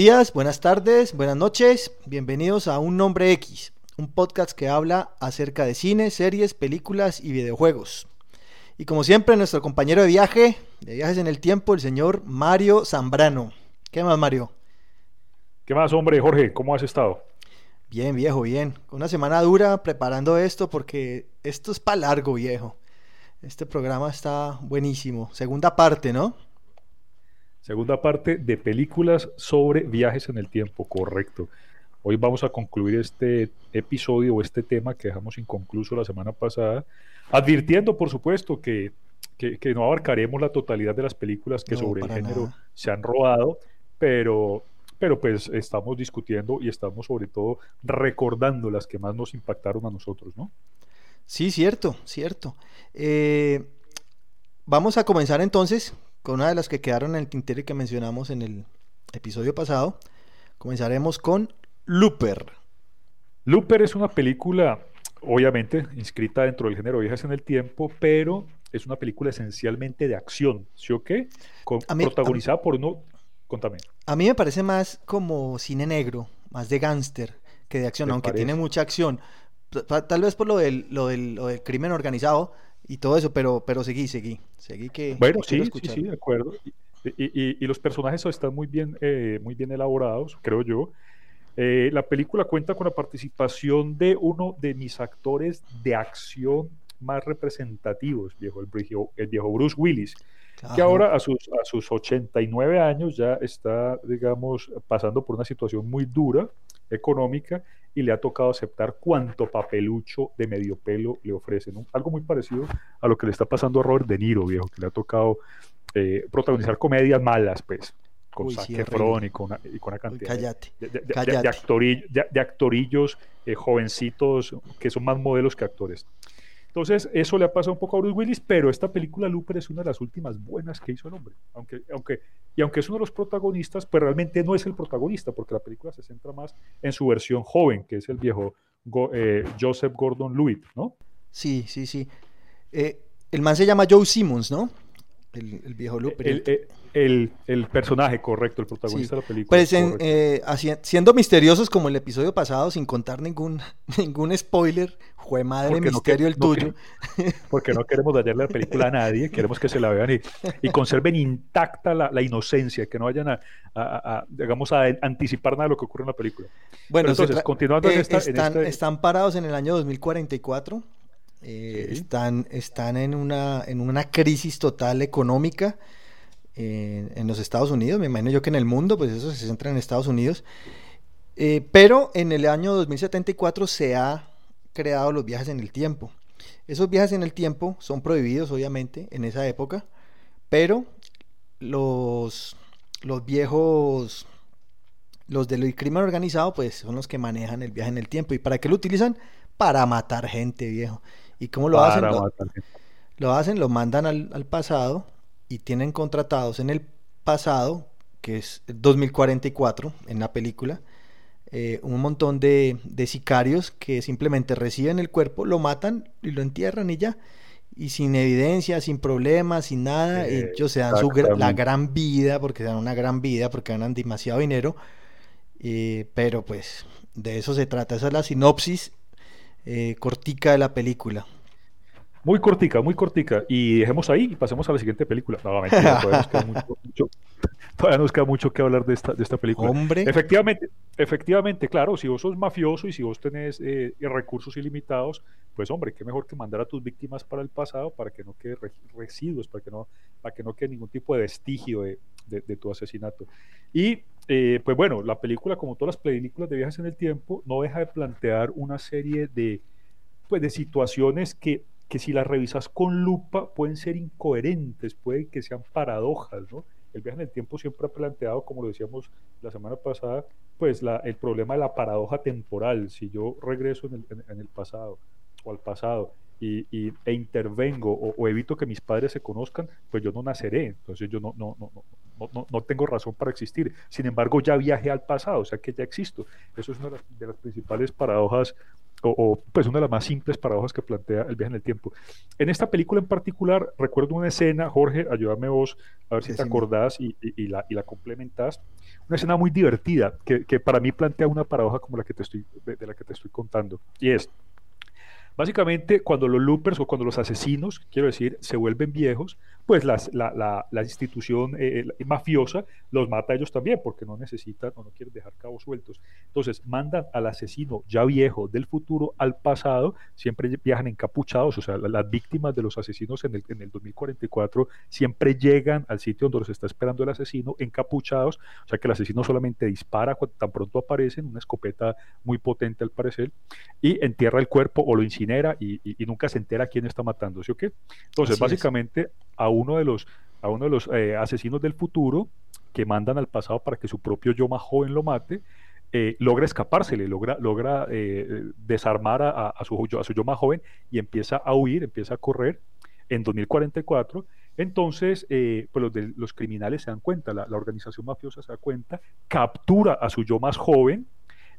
días, buenas tardes, buenas noches, bienvenidos a Un Nombre X, un podcast que habla acerca de cine, series, películas y videojuegos. Y como siempre, nuestro compañero de viaje, de viajes en el tiempo, el señor Mario Zambrano. ¿Qué más, Mario? ¿Qué más, hombre? Jorge, ¿cómo has estado? Bien, viejo, bien. Una semana dura preparando esto porque esto es para largo, viejo. Este programa está buenísimo. Segunda parte, ¿no? Segunda parte de películas sobre viajes en el tiempo, correcto. Hoy vamos a concluir este episodio o este tema que dejamos inconcluso la semana pasada, advirtiendo, por supuesto, que, que, no abarcaremos la totalidad de las películas que sobre el género se han rodado, pero, pero pues estamos discutiendo y estamos sobre todo recordando las que más nos impactaron a nosotros, ¿no? Sí, cierto, cierto. Eh, vamos a comenzar entonces con una de las que quedaron en el tintero y que mencionamos en el episodio pasado. Comenzaremos con Looper. Looper es una película, obviamente, inscrita dentro del género Viejas en el Tiempo, pero es una película esencialmente de acción, ¿sí o qué? protagonizada por uno... Contame. A mí me parece más como cine negro, más de gángster que de acción, aunque tiene mucha acción. Tal vez por lo del, lo del, lo del crimen organizado, y todo eso, pero, pero seguí, seguí, seguí que... Bueno, sí, sí, sí, de acuerdo. Y, y, los personajes están muy bien, eh, muy bien elaborados, creo yo. Eh, la película cuenta con la participación de uno de mis actores de acción más representativos, viejo, el, viejo, el viejo Bruce Willis, que ahora a sus, a sus 89 años ya está, digamos, pasando por una situación muy dura económica y le ha tocado aceptar cuánto papelucho de medio pelo le ofrecen. Algo muy parecido a lo que le está pasando a Robert De Niro, viejo, que le ha tocado eh, protagonizar comedias malas, pues, con Uy, y con, una, y con una cantidad de, de, actorillos eh, jovencitos que son más modelos que actores. Entonces, eso le ha pasado un poco a Bruce Willis, pero esta película Looper es una de las últimas buenas que hizo el hombre. Aunque, aunque, y aunque es uno de los protagonistas, pues realmente no es el protagonista, porque la película se centra más en su versión joven, que es el viejo eh, Joseph Gordon-Levitt, ¿no? Sí, sí, sí. Eh, el man se llama Joe Simmons, ¿no? El, viejo Looper. El, el, personaje, correcto, el protagonista de la película. Pues eh, siendo misteriosos como el episodio pasado, sin contar ningún, ningún spoiler, fue madre misterio el tuyo. porque no queremos dañarle la película a nadie, queremos que se la vean y, conserven intacta la, inocencia, que no vayan a, digamos, a anticipar nada de lo que ocurre en la película. Bueno, entonces, continuando en, eh, esta, están, están parados en el año 2044 eh, están, están en, una, en una crisis total económica eh, en los Estados Unidos, me imagino yo que en el mundo, pues eso se centra en Estados Unidos. Eh, pero en el año 2074 se ha creado los viajes en el tiempo. Esos viajes en el tiempo son prohibidos, obviamente, en esa época, pero los, los viejos, los del crimen organizado, pues son los que manejan el viaje en el tiempo. ¿Y para qué lo utilizan? Para matar gente, viejo. ¿Y cómo lo hacen? Lo, hacen, lo mandan al, pasado y tienen contratados en el pasado, que es 2044 en la película, eh, un montón de, sicarios que simplemente reciben el cuerpo, lo matan y lo entierran y ya. Y sin evidencia, sin problemas, sin nada, ellos se dan su, la gran vida, porque se dan una gran vida, porque ganan demasiado dinero. Eh, pero pues de eso se trata, esa es la sinopsis eh, cortica de la película. Muy cortica, muy cortica. Y dejemos ahí y pasemos a la siguiente película. No, mentira, todavía nos queda mucho, todavía nos queda mucho que hablar de esta, de esta película. Hombre. Efectivamente, efectivamente, claro, si vos sos mafioso y si vos tenés eh, recursos ilimitados, pues hombre, qué mejor que mandar a tus víctimas para el pasado para que no quede residuos, para que no, para que no quede ningún tipo de vestigio de, de, tu asesinato. Y eh, pues bueno, la película, como todas las películas de viajes en el tiempo, no deja de plantear una serie de, pues, de situaciones que que si las revisas con lupa pueden ser incoherentes, pueden que sean paradojas, ¿no? El viaje en el tiempo siempre ha planteado, como lo decíamos la semana pasada, pues la, el problema de la paradoja temporal. Si yo regreso en el, en, el pasado o al pasado y, e intervengo o, evito que mis padres se conozcan, pues yo no naceré. Entonces yo no, no, no, no tengo razón para existir. Sin embargo, ya viajé al pasado, o sea que ya existo. Eso es una de las principales paradojas o, pues una de las más simples paradojas que plantea el viaje en el tiempo. En esta película en particular, recuerdo una escena, Jorge, ayúdame vos a ver si te acordás y, la, y la complementás, una escena muy divertida que, que, para mí plantea una paradoja como la que te estoy, de la que te estoy contando, y es, Básicamente, cuando los loopers o cuando los asesinos, quiero decir, se vuelven viejos, pues la, la, institución eh, mafiosa los mata a ellos también, porque no necesitan o no quieren dejar cabos sueltos. Entonces, mandan al asesino ya viejo del futuro al pasado, siempre viajan encapuchados, o sea, las víctimas de los asesinos en el, en el 2044 siempre llegan al sitio donde los está esperando el asesino encapuchados, o sea que el asesino solamente dispara cuando tan pronto aparecen, una escopeta muy potente al parecer, y entierra el cuerpo o lo incinera y, nunca se entera quién está matando, ¿sí o qué? Entonces, básicamente, a uno de los, a uno de los eh, asesinos del futuro que mandan al pasado para que su propio yo más joven lo mate, eh, logra escapársele, logra, logra eh, desarmar a, su, a su yo más joven y empieza a huir, empieza a correr en 2044. Entonces, pues los, los, criminales se dan cuenta, la, organización mafiosa se da cuenta, captura a su yo más joven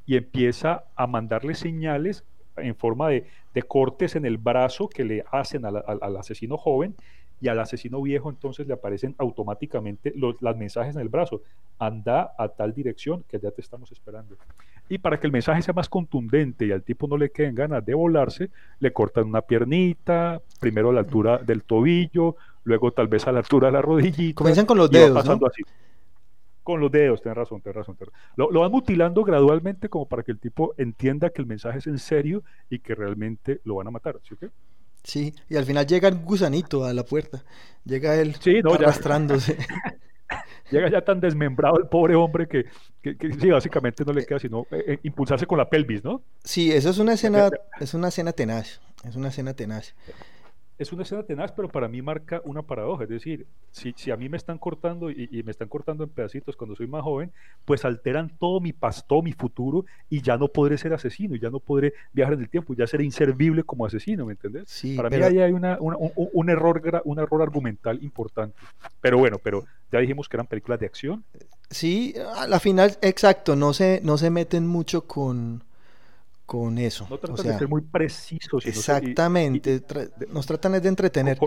y empieza a mandarle señales en forma de, cortes en el brazo que le hacen al, al asesino joven y al asesino viejo entonces le aparecen automáticamente los las mensajes en el brazo. Anda a tal dirección que ya te estamos esperando. Y para que el mensaje sea más contundente y al tipo no le queden ganas de volarse, le cortan una piernita, primero a la altura del tobillo, luego tal vez a la altura de la rodillita. Comienzan con los dedos, pasando así. Con los dedos, tenés razón, tenés razón. Lo, lo, van mutilando gradualmente como para que el tipo entienda que el mensaje es en serio y que realmente lo van a matar. ¿sí, Sí, y al final llega el gusanito a la puerta. Llega él arrastrándose. llega ya tan desmembrado el pobre hombre que, sí, básicamente no le queda sino eh, eh, impulsarse con la pelvis, ¿no? Sí, eso es una escena, es una escena tenaz. Es una escena tenaz es una escena tenaz, pero para mí marca una paradoja. Es decir, si, si a mí me están cortando y, me están cortando en pedacitos cuando soy más joven, pues alteran todo mi pasto, mi futuro, y ya no podré ser asesino, y ya no podré viajar en el tiempo, ya seré inservible como asesino, ¿me entiendes? Sí, para mí ahí hay una, un, error, un error argumental importante. Pero bueno, pero ya dijimos que eran películas de acción. Sí, a la final, exacto, no se, no se meten mucho con con eso. No tratan de ser muy precisos. Exactamente, nos tratan de entretener.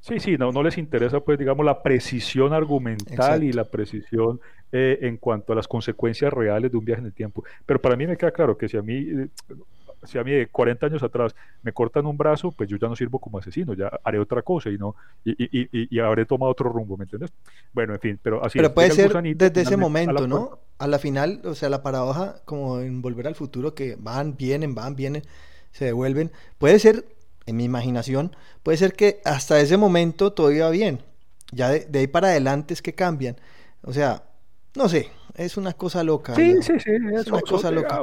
sí, sí, no, no les interesa, pues, digamos, la precisión argumental y la precisión eh, en cuanto a las consecuencias reales de un viaje en el tiempo. Pero para mí me queda claro que si a mí eh, si a mí de 40 años atrás me cortan un brazo, pues yo ya no sirvo como asesino, ya haré otra cosa y no y, y, y, habré tomado otro rumbo, ¿me entiendes? Bueno, en fin, pero así Pero puede ser desde ese momento, ¿no? A la final, o sea, la paradoja como en Volver al Futuro que van, vienen, van, vienen, se devuelven, puede ser en mi imaginación, puede ser que hasta ese momento todo iba bien. Ya de, ahí para adelante es que cambian. O sea, no sé, es una cosa loca. Sí, sí, sí, es, una cosa loca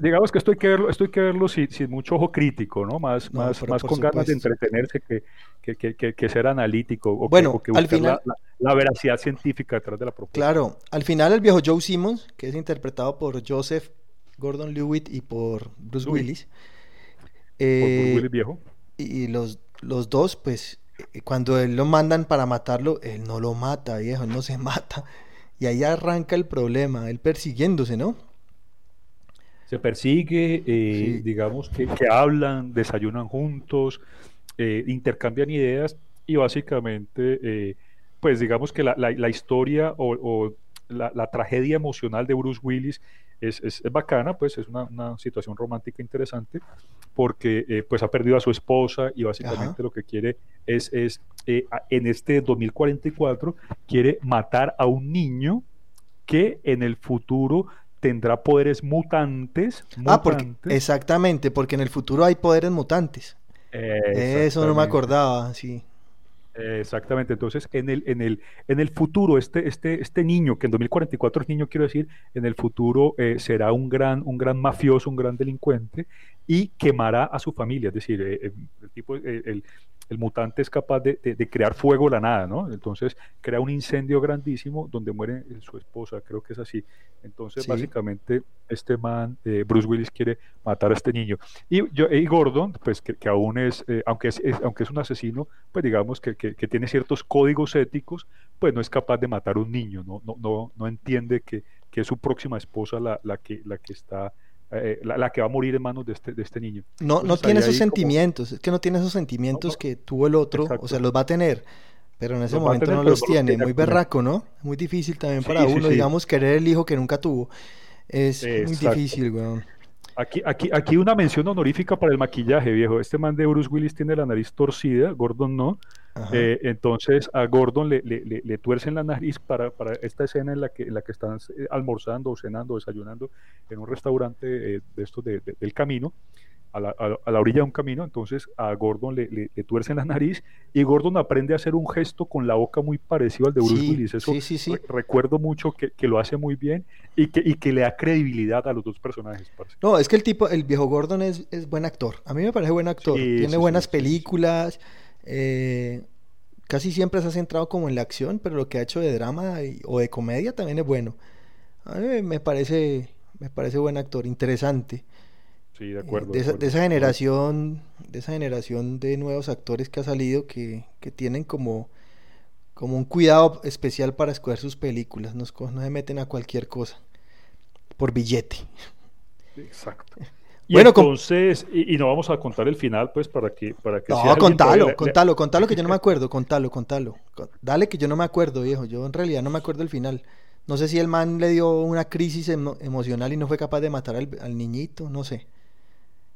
digamos que esto hay que verlo, esto hay que verlo sin, mucho ojo crítico, ¿no? Más, más, más con ganas de entretenerse que, que, que, ser analítico o bueno, que, al final, la, veracidad científica detrás de la propuesta. Claro, al final el viejo Joe Simmons, que es interpretado por Joseph Gordon Lewitt y por Bruce Willis. Eh, Bruce Willis viejo. Y, los, los dos, pues, eh, cuando él lo mandan para matarlo, él no lo mata, viejo, no se mata. Y ahí arranca el problema, él persiguiéndose, ¿no? Se persigue, eh, digamos que, hablan, desayunan juntos, eh, intercambian ideas y básicamente, eh, pues digamos que la, historia o, la, tragedia emocional de Bruce Willis es, es, bacana, pues es una, una, situación romántica interesante, porque pues ha perdido a su esposa y básicamente lo que quiere es, es en este 2044, quiere matar a un niño que en el futuro tendrá poderes mutantes. Ah, porque, exactamente, porque en el futuro hay poderes mutantes. Eso no me acordaba, sí. Exactamente, entonces en el, en el, en el futuro, este, este, este niño, que en 2044 es niño, quiero decir, en el futuro eh, será un gran, un gran mafioso, un gran delincuente y quemará a su familia, es decir, eh, eh, el tipo, el, el mutante es capaz de, crear fuego de la nada, ¿no? Entonces crea un incendio grandísimo donde muere su esposa, creo que es así. Entonces básicamente este man, eh, Bruce Willis quiere matar a este niño. Y, yo, y Gordon, pues que, aún es, eh, aunque es, aunque es un asesino, pues digamos que, tiene ciertos códigos éticos, pues no es capaz de matar a un niño, no, no, no, no entiende que, es su próxima esposa la, la, que, la que está eh, la, que va a morir en manos de este, de este niño. No, no tiene esos sentimientos, es que no tiene esos sentimientos que tuvo el otro, o sea, los va a tener, pero en ese momento no los tiene, muy berraco, ¿no? Muy difícil también para uno, digamos, querer el hijo que nunca tuvo. Es muy difícil, weón. Aquí, aquí, aquí una mención honorífica para el maquillaje, viejo. Este man de Bruce Willis tiene la nariz torcida, Gordon no. Eh, entonces a Gordon le, le, le, tuercen la nariz para, para, esta escena en la que, en la que están eh, almorzando o cenando desayunando en un restaurante eh, de estos de, del camino a la, orilla de un camino, entonces a Gordon le, le, tuercen la nariz y Gordon aprende a hacer un gesto con la boca muy parecido al de Bruce Willis. Eso recuerdo mucho que, lo hace muy bien y que, y que le da credibilidad a los dos personajes. No, es que el tipo, el viejo Gordon es, es buen actor. A mí me parece buen actor. Tiene buenas películas. Eh, casi siempre se ha centrado como en la acción, pero lo que ha hecho de drama o de comedia también es bueno. A mí me parece, me parece buen actor, interesante. Sí, de acuerdo. de, esa, generación, de esa generación de nuevos actores que ha salido que, tienen como, como un cuidado especial para escoger sus películas, no, no se meten a cualquier cosa por billete. Exacto. Y bueno, entonces, y, no vamos a contar el final, pues, para que... Para que no, contalo, contalo, contalo, que yo no me acuerdo, contalo, contalo. Dale que yo no me acuerdo, viejo, yo en realidad no me acuerdo el final. No sé si el man le dio una crisis emocional y no fue capaz de matar al niñito, no sé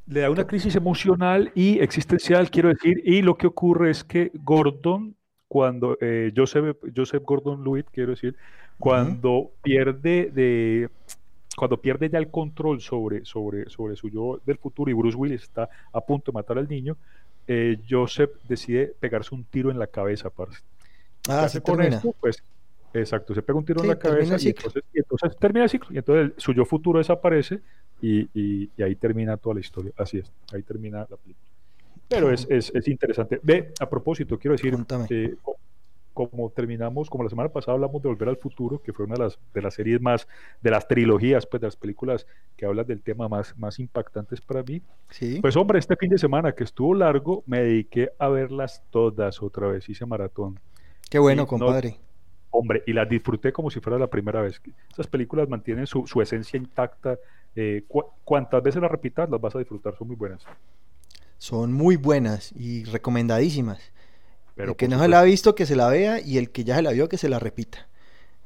le da una crisis emocional y existencial, quiero decir, y lo que ocurre es que Gordon, cuando eh, Joseph, Joseph Gordon Lewitt, quiero decir, cuando pierde de cuando pierde ya el control sobre, sobre, sobre su yo del futuro y Bruce Willis está a punto de matar al niño, eh, Joseph decide pegarse un tiro en la cabeza, parce. Ah, se con esto, pues Exacto, se pega un tiro en la cabeza y entonces, y entonces, termina el ciclo. Y entonces su yo futuro desaparece y, y, ahí termina toda la historia. Así es, ahí termina la película. Pero es, es, es interesante. Ve, a propósito, quiero decir, eh, como terminamos, como la semana pasada hablamos de Volver al Futuro, que fue una de las, de las series más, de las trilogías, pues de las películas que hablan del tema más, más impactantes para mí. ¿Sí? Pues hombre, este fin de semana que estuvo largo, me dediqué a verlas todas otra vez, hice maratón. Qué bueno, compadre. Hombre, y las disfruté como si fuera la primera vez. Esas películas mantienen su, esencia intacta. Eh, cuantas veces las repitas, las vas a disfrutar, son muy buenas. Son muy buenas y recomendadísimas. Pero el que no se la ha visto, que se la vea, y el que ya se la vio, que se la repita.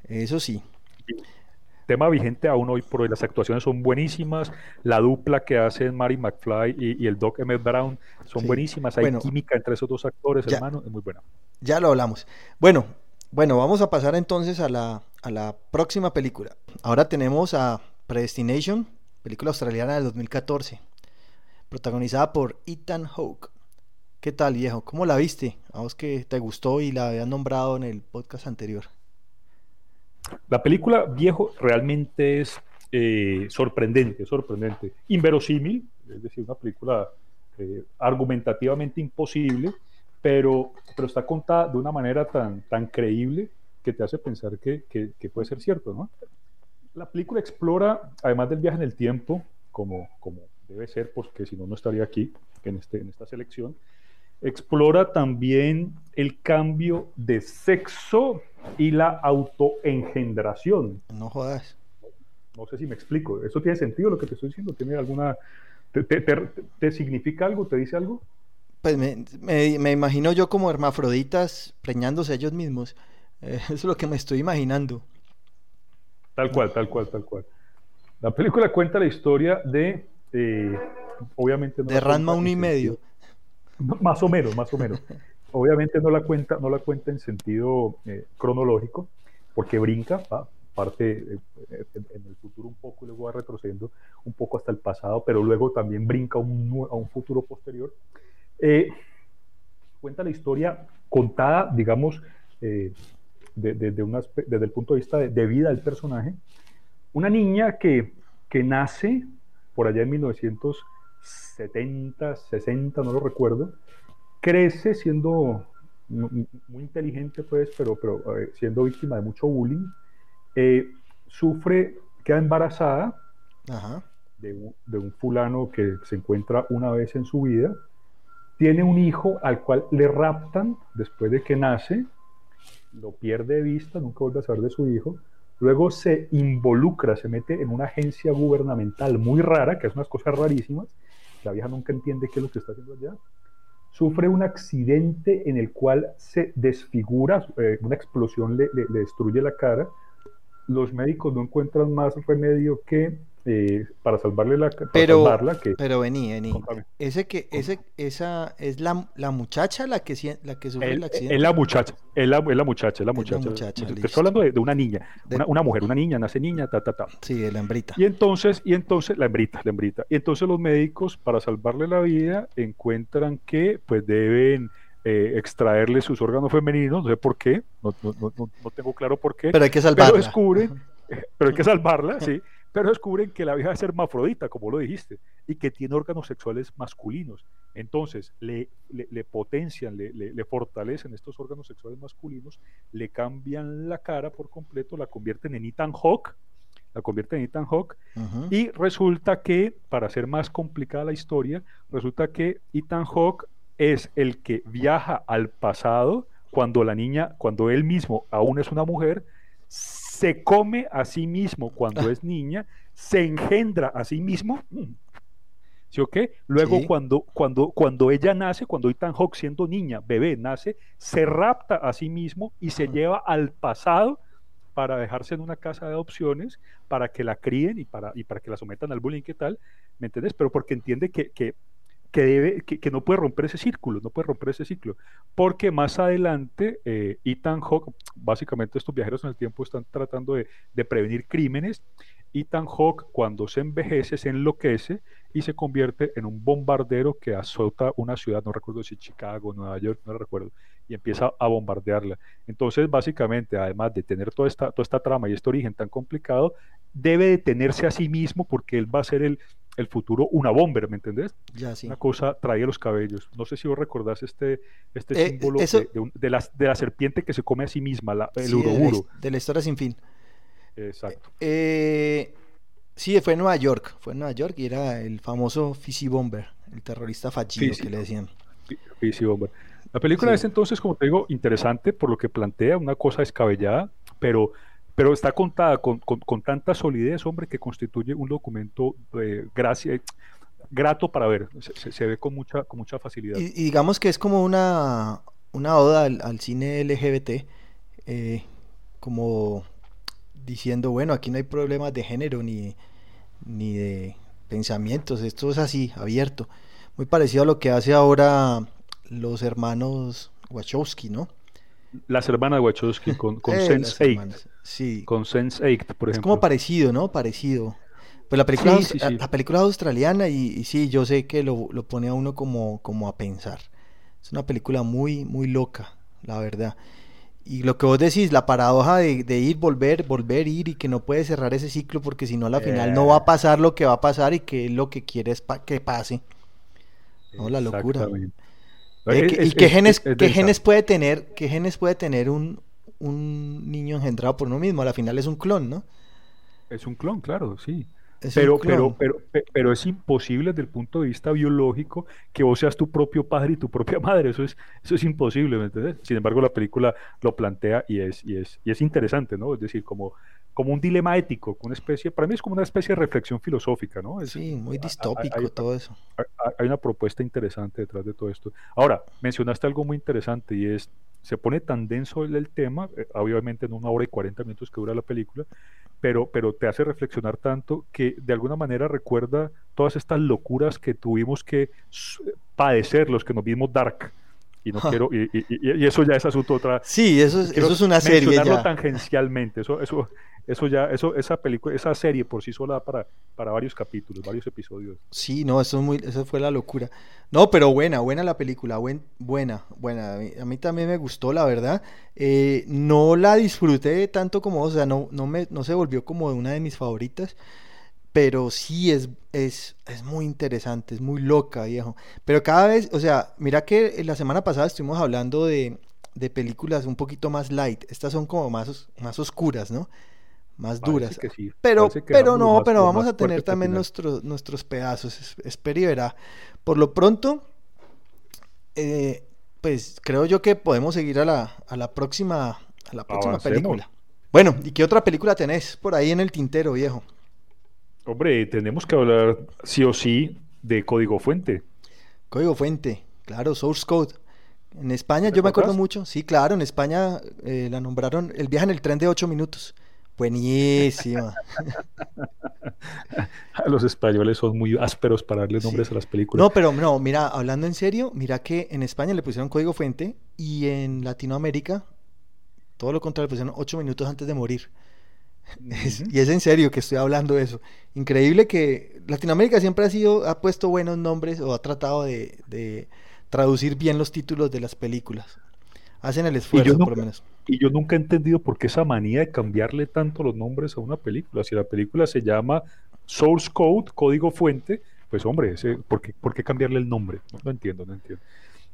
Eso sí. Tema vigente aún hoy por hoy, las actuaciones son buenísimas, la dupla que hacen Mary McFly y, el Doc Emmett Brown son buenísimas, hay química entre esos dos actores, hermano, es muy buena. Ya lo hablamos. Bueno, bueno, vamos a pasar entonces a la, a la próxima película. Ahora tenemos a Predestination, película australiana del 2014, protagonizada por Ethan Hawke. ¿Qué tal, viejo? ¿Cómo la viste? A vos que te gustó y la habías nombrado en el podcast anterior. La película, viejo, realmente es eh, sorprendente, sorprendente. Inverosímil, es decir, una película eh, argumentativamente imposible pero, pero está contada de una manera tan, tan creíble que te hace pensar que, que, puede ser cierto, ¿no? La película explora, además del viaje en el tiempo, como, como debe ser, porque si no, no estaría aquí, en, este, en esta selección, explora también el cambio de sexo y la autoengendración. No jodas. No, sé si me explico. ¿Eso tiene sentido lo que te estoy diciendo? ¿Tiene alguna... te, te significa algo? ¿Te dice algo? Pues me, me, imagino yo como hermafroditas preñándose ellos mismos. Eh, eso es lo que me estoy imaginando. Tal cual, tal cual, tal cual. La película cuenta la historia de, eh, obviamente... de Ranma uno y medio. Más o menos, más o menos. obviamente no la cuenta, no la cuenta en sentido eh, cronológico, porque brinca, parte eh, en, el futuro un poco y luego va retrocediendo un poco hasta el pasado, pero luego también brinca a un futuro posterior. cuenta la historia contada, digamos, desde el punto de vista de, vida del personaje. Una niña que, que nace por allá en 1970, 60, no lo recuerdo, crece siendo muy inteligente, pues, pero, pero eh, siendo víctima de mucho bullying, eh, sufre, queda embarazada De, un, de, un, fulano que se encuentra una vez en su vida, tiene un hijo al cual le raptan después de que nace, lo pierde de vista, nunca vuelve a saber de su hijo, luego se involucra, se mete en una agencia gubernamental muy rara, que es unas cosas rarísimas, la vieja nunca entiende qué es lo que está haciendo allá, sufre un accidente en el cual se desfigura, eh, una explosión le, le, destruye la cara, los médicos no encuentran más remedio que eh, para salvarle la pero, salvarla que pero vení, vení. ese que ese esa es la, la muchacha la que la que sufre el, accidente. es la muchacha es la, es la muchacha es la muchacha, muchacha estoy hablando de, de, una niña una, una, mujer una niña nace niña ta ta ta. Sí de la hembrita. Y entonces y entonces la hembrita la hembrita. Y entonces los médicos para salvarle la vida encuentran que pues deben eh, extraerle sus órganos femeninos, no sé por qué, no, no, no, no, tengo claro por qué. Pero hay que salvarla. Pero descubren, pero hay que salvarla, sí pero descubren que la vieja es hermafrodita, como lo dijiste, y que tiene órganos sexuales masculinos. Entonces, le, le, potencian, le, le, fortalecen estos órganos sexuales masculinos, le cambian la cara por completo, la convierten en Ethan Hawk, la convierten en Ethan Hawk, y resulta que, para hacer más complicada la historia, resulta que Ethan Hawk es el que viaja al pasado cuando la niña, cuando él mismo aún es una mujer, se come a sí mismo cuando ah. es niña, se engendra a sí mismo. ¿Sí o qué? Luego cuando, cuando, cuando ella nace, cuando Ethan Hawke siendo niña, bebé, nace, se rapta a sí mismo y se lleva al pasado para dejarse en una casa de adopciones, para que la críen y para, y para que la sometan al bullying, ¿qué tal? ¿Me entiendes? Pero porque entiende que, que que, debe, que, no puede romper ese círculo, no puede romper ese ciclo, porque más adelante eh, Ethan Hawke, básicamente estos viajeros en el tiempo están tratando de, de prevenir crímenes, Ethan Hawke cuando se envejece se enloquece y se convierte en un bombardero que azota una ciudad, no recuerdo si Chicago, Nueva York, no recuerdo, y empieza a bombardearla. Entonces, básicamente, además de tener toda esta, toda esta trama y este origen tan complicado, debe detenerse a sí mismo porque él va a ser el, el futuro una bomber, ¿me entendés? Ya, sí. Una cosa traía los cabellos. No sé si vos recordás este, este eh, símbolo de, de, la, de, la, serpiente que se come a sí misma, la, el sí, De, la, historia sin fin. Exacto. Eh, sí, fue en Nueva York, fue en Nueva York y era el famoso Fizzy Bomber, el terrorista fallido que le decían. Fizzy Bomber. La película es entonces, como te digo, interesante por lo que plantea, una cosa descabellada, pero pero está contada con, con, tanta solidez, hombre, que constituye un documento eh, gracia, grato para ver. Se, se, ve con mucha, con mucha facilidad. Y, digamos que es como una, una oda al, cine LGBT, eh, como diciendo, bueno, aquí no hay problemas de género ni, ni de pensamientos, esto es así, abierto. Muy parecido a lo que hace ahora los hermanos Wachowski, ¿no? Las hermanas Wachowski con, con eh, Sense8. Sí. Con Sense8, por ejemplo. Es como parecido, ¿no? Parecido. Pues la película, la película es australiana y, sí, yo sé que lo, lo, pone a uno como, como a pensar. Es una película muy, muy loca, la verdad. Y lo que vos decís, la paradoja de, de, ir, volver, volver, ir y que no puede cerrar ese ciclo porque si no a la final no va a pasar lo que va a pasar y que lo que quiere es que pase. No, la locura. ¿Y qué, genes, qué genes puede tener, qué genes puede tener un, un niño engendrado por uno mismo? A final es un clon, ¿no? Es un clon, claro, sí. pero, pero, pero, pero es imposible desde el punto de vista biológico que vos seas tu propio padre y tu propia madre. Eso es, eso es imposible, ¿me entiendes? Sin embargo, la película lo plantea y es, y es, y es interesante, ¿no? Es decir, como, como un dilema ético, una especie, para mí es como una especie de reflexión filosófica, ¿no? sí, muy distópico todo eso. Hay una propuesta interesante detrás de todo esto. Ahora, mencionaste algo muy interesante y es se pone tan denso el, tema, eh, obviamente en una hora y 40 minutos que dura la película, pero, pero te hace reflexionar tanto que de alguna manera recuerda todas estas locuras que tuvimos que padecer los que nos vimos Dark. Y no quiero, y, y, eso ya es asunto otra. Sí, eso es, eso es una serie. Ya. tangencialmente, eso, eso, eso ya, eso, esa película, esa serie por sí sola para, para varios capítulos, varios episodios. Sí, no, eso es muy, eso fue la locura. No, pero buena, buena la película, buen, buena, buena. A mí, también me gustó, la verdad. Eh, no la disfruté tanto como, o sea, no, no me, no se volvió como una de mis favoritas. Pero sí es, es, es muy interesante, es muy loca, viejo. Pero cada vez, o sea, mira que la semana pasada estuvimos hablando de, de películas un poquito más light. Estas son como más, más oscuras, ¿no? más duras. pero pero no, pero vamos a tener también nuestros nuestros pedazos. Espera y verá. Por lo pronto, eh, pues creo yo que podemos seguir a la, a la próxima, a la próxima película. Bueno, ¿y qué otra película tenés por ahí en el tintero, viejo? Hombre, tenemos que hablar sí o sí de Código Fuente. Código Fuente, claro, Source Code. En España, yo me acuerdo mucho, sí, claro, en España eh, la nombraron El viaje en el tren de 8 minutos. Buenísima. Los españoles son muy ásperos para darle nombres a las películas. No, pero no, mira, hablando en serio, mira que en España le pusieron código fuente y en Latinoamérica, todo lo contrario, le pusieron ocho minutos antes de morir. Y es en serio que estoy hablando de eso. Increíble que Latinoamérica siempre ha sido, ha puesto buenos nombres o ha tratado de traducir bien los títulos de las películas. Hacen el esfuerzo, por lo menos. Y yo nunca he entendido por qué esa manía de cambiarle tanto los nombres a una película. Si la película se llama Source Code, código fuente, pues hombre, ese, ¿por, qué, ¿por, qué, cambiarle el nombre? No, entiendo, no entiendo.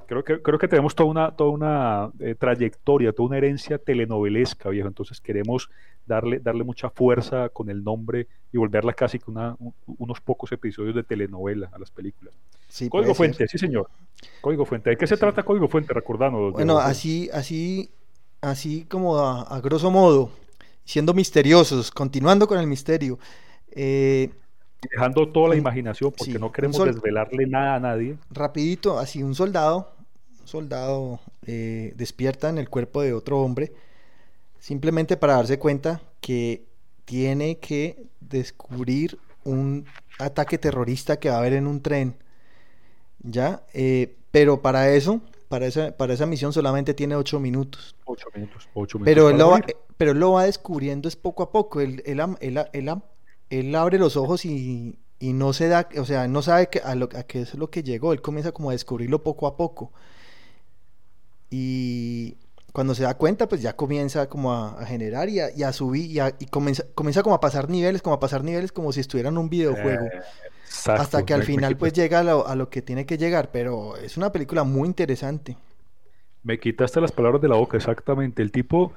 Creo que, creo que tenemos toda una, toda una eh, trayectoria, toda una herencia telenovelesca, viejo. Entonces queremos darle, darle mucha fuerza con el nombre y volverla casi que una, unos pocos episodios de telenovela a las películas. Código Fuente, sí señor. Código Fuente. ¿De qué se trata Código Fuente? Recordanos. Bueno, así, así, así como a, grosso modo, siendo misteriosos, continuando con el misterio. Eh, Dejando toda la imaginación porque no queremos desvelarle nada a nadie. Rapidito, así un soldado, soldado eh, despierta en el cuerpo de otro hombre simplemente para darse cuenta que tiene que descubrir un ataque terrorista que va a haber en un tren. ¿Ya? Eh, pero para eso, para esa, para esa misión solamente tiene ocho minutos. Ocho minutos, ocho minutos. Pero él, lo va, pero lo va descubriendo es poco a poco. Él, él, abre los ojos y, y, no se da, o sea, no sabe que, a, lo, a qué es lo que llegó. Él comienza como a descubrirlo poco a poco. Y, cuando se da cuenta, pues ya comienza como a, generar y a, subir y, comienza, comienza como a pasar niveles, como a pasar niveles como si estuviera en un videojuego. Eh, hasta que al final pues llega a lo, que tiene que llegar, pero es una película muy interesante. Me quitaste las palabras de la boca, exactamente. El tipo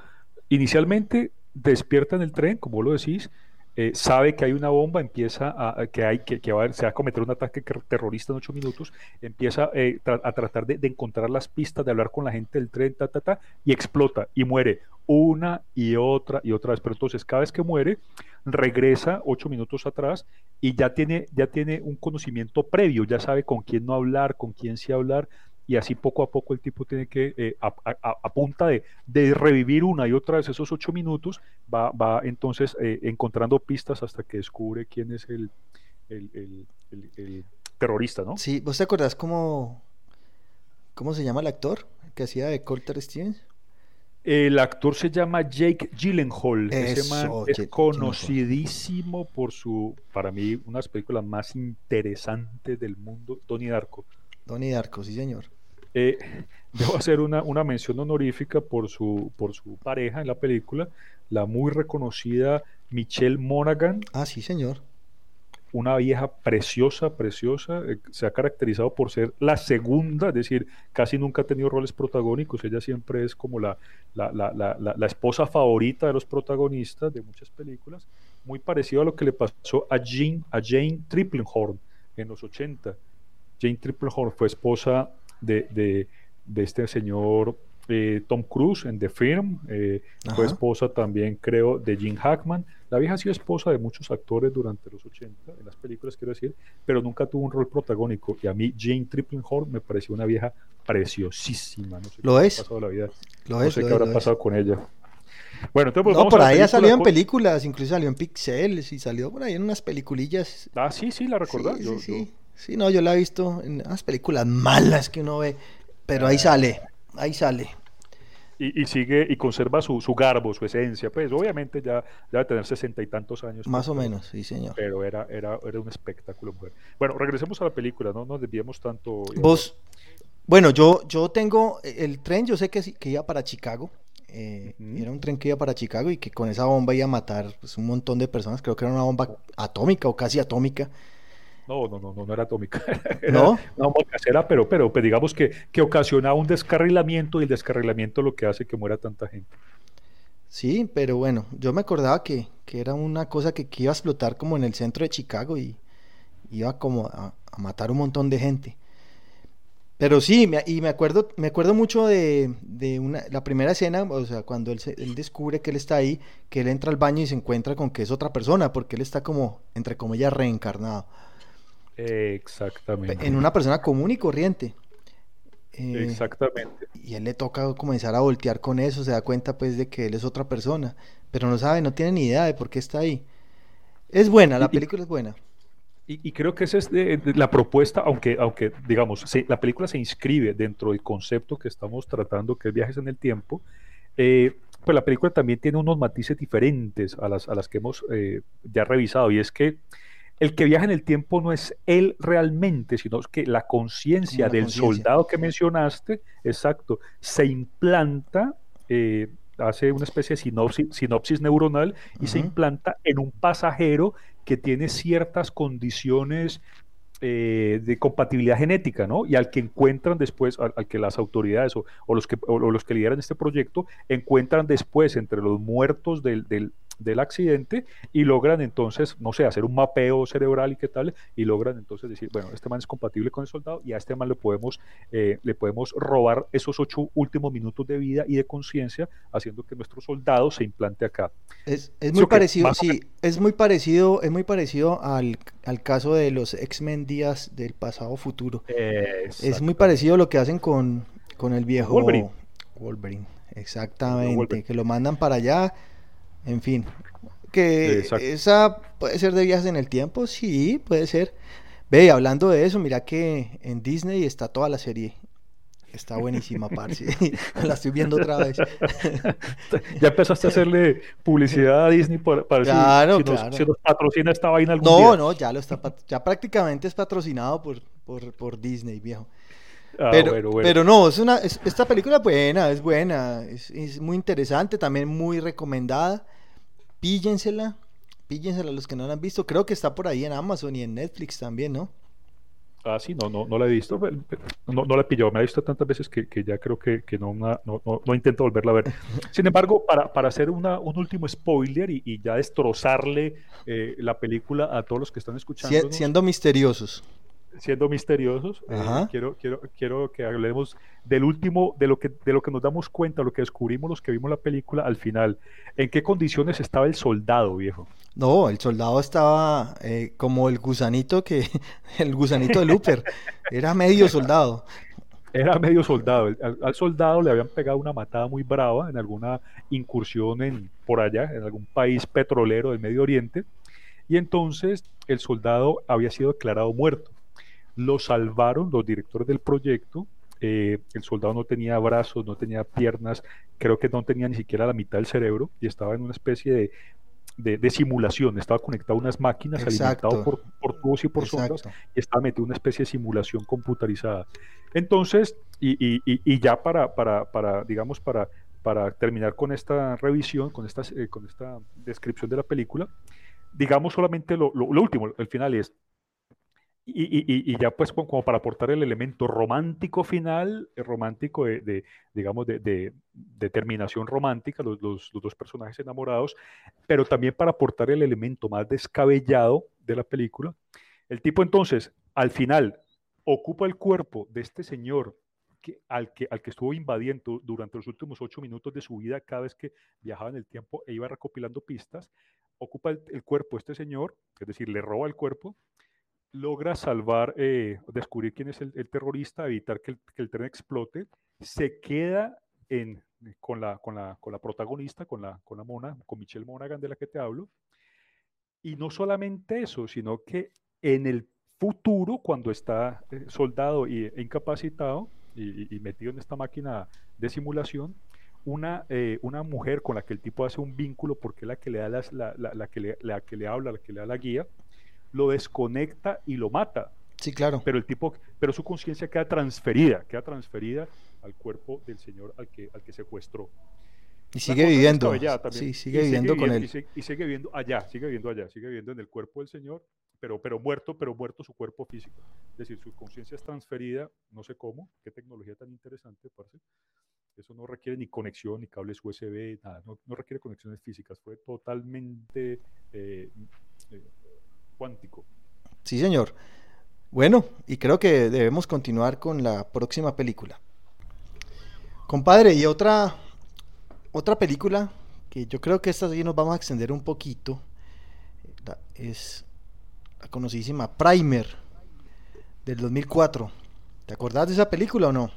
inicialmente despierta en el tren, como lo decís, eh, sabe que hay una bomba, empieza a, que hay que, va, se va a cometer un ataque terrorista en ocho minutos, empieza eh, a tratar de, encontrar las pistas, de hablar con la gente del tren, ta, ta, ta, y explota y muere una y otra y otra vez. Pero entonces cada vez que muere, regresa ocho minutos atrás y ya tiene, ya tiene un conocimiento previo, ya sabe con quién no hablar, con quién sí hablar, y así poco a poco el tipo tiene que, eh, a, punta de, de, revivir una y otra vez esos ocho minutos, va, va entonces eh, encontrando pistas hasta que descubre quién es el, el, el, terrorista, ¿no? Sí, ¿vos te acordás cómo, cómo se llama el actor que hacía de Colter Stevens? El actor se llama Jake Gyllenhaal. Ese man es conocidísimo por su, para mí, unas películas más interesantes del mundo, Tony Darko. Tony Darko, sí señor. Eh, debo hacer una, una, mención honorífica por su, por su pareja en la película, la muy reconocida Michelle Monaghan. Ah, sí, señor. Una vieja preciosa, preciosa. Eh, se ha caracterizado por ser la segunda, es decir, casi nunca ha tenido roles protagónicos. Ella siempre es como la, la, la, la esposa favorita de los protagonistas de muchas películas. Muy parecido a lo que le pasó a Jane, a Jane Triplenhorn en los 80. Jane Triplehorn fue esposa de, de, este señor eh, Tom Cruise en The Firm, eh, fue esposa también, creo, de Jim Hackman. La vieja ha sido esposa de muchos actores durante los 80, en las películas, quiero decir, pero nunca tuvo un rol protagónico. Y a mí, Jane Triplenhorn me pareció una vieja preciosísima. No sé ¿Lo qué es? Ha pasado la vida. Lo no es, sé lo qué es, habrá pasado con ella. Bueno, entonces pues no, vamos por a ahí ha salido en películas, incluso salió en Pixels y salió por ahí en unas peliculillas. Ah, sí, sí, la recordás. Sí, Yo- sí, yo- sí. No, yo la he visto en unas películas malas que uno ve, pero ahí sale, ahí sale. Y, y sigue y conserva su, su garbo, su esencia. Pues obviamente ya, ya debe tener sesenta y tantos años. Más o menos, sí, señor. Pero era, era, era un espectáculo, mujer. Bueno, regresemos a la película, no nos desviemos tanto. Vos, bueno, yo, yo tengo el tren, yo sé que, que iba para Chicago. eh. Era un tren que iba para Chicago y que con esa bomba iba a matar pues, un montón de personas. Creo que era una bomba atómica o casi atómica. No, no, no, no, no era atómica. Era ¿No? Una bomba casera, pero, pero pues, digamos que, que ocasiona un descarrilamiento y el descarrilamiento lo que hace que muera tanta gente. Sí, pero bueno, yo me acordaba que, que era una cosa que, que iba a explotar como en el centro de Chicago y iba como a, a matar un montón de gente. Pero sí, me- y me acuerdo, me acuerdo mucho de, de una, la primera escena, o sea, cuando él, se- él descubre que él está ahí, que él entra al baño y se encuentra con que es otra persona, porque él está como, entre comillas, reencarnado, Exactamente. en una persona común y corriente. Eh, Exactamente. y él le toca comenzar a voltear con eso, se da cuenta pues de que él es otra persona, pero no sabe, no tiene ni idea de por qué está ahí. Es buena, la Y- película es buena. Y, y creo que esa es de- de la propuesta, aunque, aunque digamos, se- la película se inscribe dentro del concepto que estamos tratando, que es viajes en el tiempo, eh, pues la película también tiene unos matices diferentes a las, a las que hemos eh, ya revisado, y es que el que viaja en el tiempo no es él realmente, sino que la conciencia del soldado que mencionaste, exacto, se implanta, eh, hace una especie de sinopsis, sinopsis neuronal y se implanta en un pasajero que tiene ciertas condiciones eh, de compatibilidad genética, ¿no? Y al que encuentran después, al, al que las autoridades o, o los que, o, o los que lideran este proyecto encuentran después entre los muertos del, del, del accidente y logran entonces, no sé, hacer un mapeo cerebral y qué tal, y logran entonces decir, bueno, este man es compatible con el soldado y a este man le podemos, eh, le podemos robar esos ocho últimos minutos de vida y de conciencia, haciendo que nuestro soldado se implante acá. Es, es muy parecido, sí, es muy parecido, es muy parecido al, al caso de los X-Men días del pasado futuro. Es muy parecido a lo que hacen con, con el viejo Wolverine. Wolverine, exactamente, Wolverine. que lo mandan para allá, en fin. Que Exacto. esa puede ser de viajes en el tiempo, sí, puede ser. Ve, hablando de eso, mira que en Disney está toda la serie. Está buenísima, parce. La estoy viendo otra vez. ya empezaste a hacerle publicidad a Disney para, para Claro, si, nos, claro. si nos patrocina esta vaina algún No, día. no, ya lo está, ya prácticamente es patrocinado por, por, por Disney, viejo. Ah, Pero, bueno, bueno. pero no, es una, es- esta película es buena, es buena, es, es muy interesante, también muy recomendada. Píllensela, píllensela los que no la han visto. Creo que está por ahí en Amazon y en Netflix también, ¿no? Ah, sí, no, no, no la he visto. No, no la he pillado. Me la he visto tantas veces que, que ya creo que, que no, no, no, no intento volverla a ver. Sin embargo, para, para hacer una, un último spoiler y, y ya destrozarle eh, la película a todos los que están escuchando. Sie- siendo misteriosos. Siendo misteriosos, eh, quiero, quiero, quiero que hablemos del último, de lo, que, de lo que nos damos cuenta, lo que descubrimos los que vimos la película al final. ¿En qué condiciones estaba el soldado, viejo? No, el soldado estaba eh, como el gusanito que, el gusanito de Looper, era medio soldado. Era medio soldado. Al, al soldado le habían pegado una matada muy brava en alguna incursión en, por allá, en algún país petrolero del Medio Oriente. Y entonces el soldado había sido declarado muerto. Lo salvaron los directores del proyecto. eh, el soldado no tenía brazos, no tenía piernas, creo que no tenía ni siquiera la mitad del cerebro y estaba en una especie de, de- de simulación. Estaba conectado a unas máquinas, alimentado Exacto. por, por tubos y por sondas y estaba metido en una especie de simulación computarizada. Entonces, y, y- y- y ya para, para, para, digamos, para, para terminar con esta revisión, con esta, eh, con esta descripción de la película, digamos solamente lo, lo- lo último, el final es, y, ya pues como para aportar el elemento romántico final, eh, romántico de, digamos, de, de- terminación romántica, los, dos personajes enamorados, pero también para aportar el elemento más descabellado de la película. El tipo entonces, al final, ocupa el cuerpo de este señor que, al, que, al que estuvo invadiendo durante los últimos ocho minutos de su vida cada vez que viajaba en el tiempo e iba recopilando pistas, ocupa el, cuerpo este señor, es decir, le roba el cuerpo, logra salvar, eh, descubrir quién es el, terrorista, evitar que el, tren explote, se queda con, la, protagonista, con la, mona, con Michelle Monaghan de la que te hablo, y no solamente eso, sino que en el futuro, cuando está eh, soldado e incapacitado y, metido en esta máquina de simulación, una, eh, una mujer con la que el tipo hace un vínculo porque es la que le da la que le habla, la que le da la guía, lo desconecta y lo mata. Sí, claro. Pero el tipo, pero su conciencia queda transferida, queda transferida al cuerpo del señor al que, al que secuestró. Y sigue viviendo. Sí, sigue viviendo con él. Y, sigue viviendo allá, sigue viviendo allá, sigue viviendo en el cuerpo del Señor, pero, pero muerto, pero muerto su cuerpo físico. Es decir, su conciencia es transferida, no sé cómo, qué tecnología tan interesante, parce. Eso no requiere ni conexión, ni cables USB, nada, no, no requiere conexiones físicas, fue totalmente eh, eh, cuántico. Sí, señor. Bueno, y creo que debemos continuar con la próxima película. Compadre, y otra otra película que yo creo que esta sí nos vamos a extender un poquito es la conocidísima Primer del 2004. ¿Te acordás de esa película o no?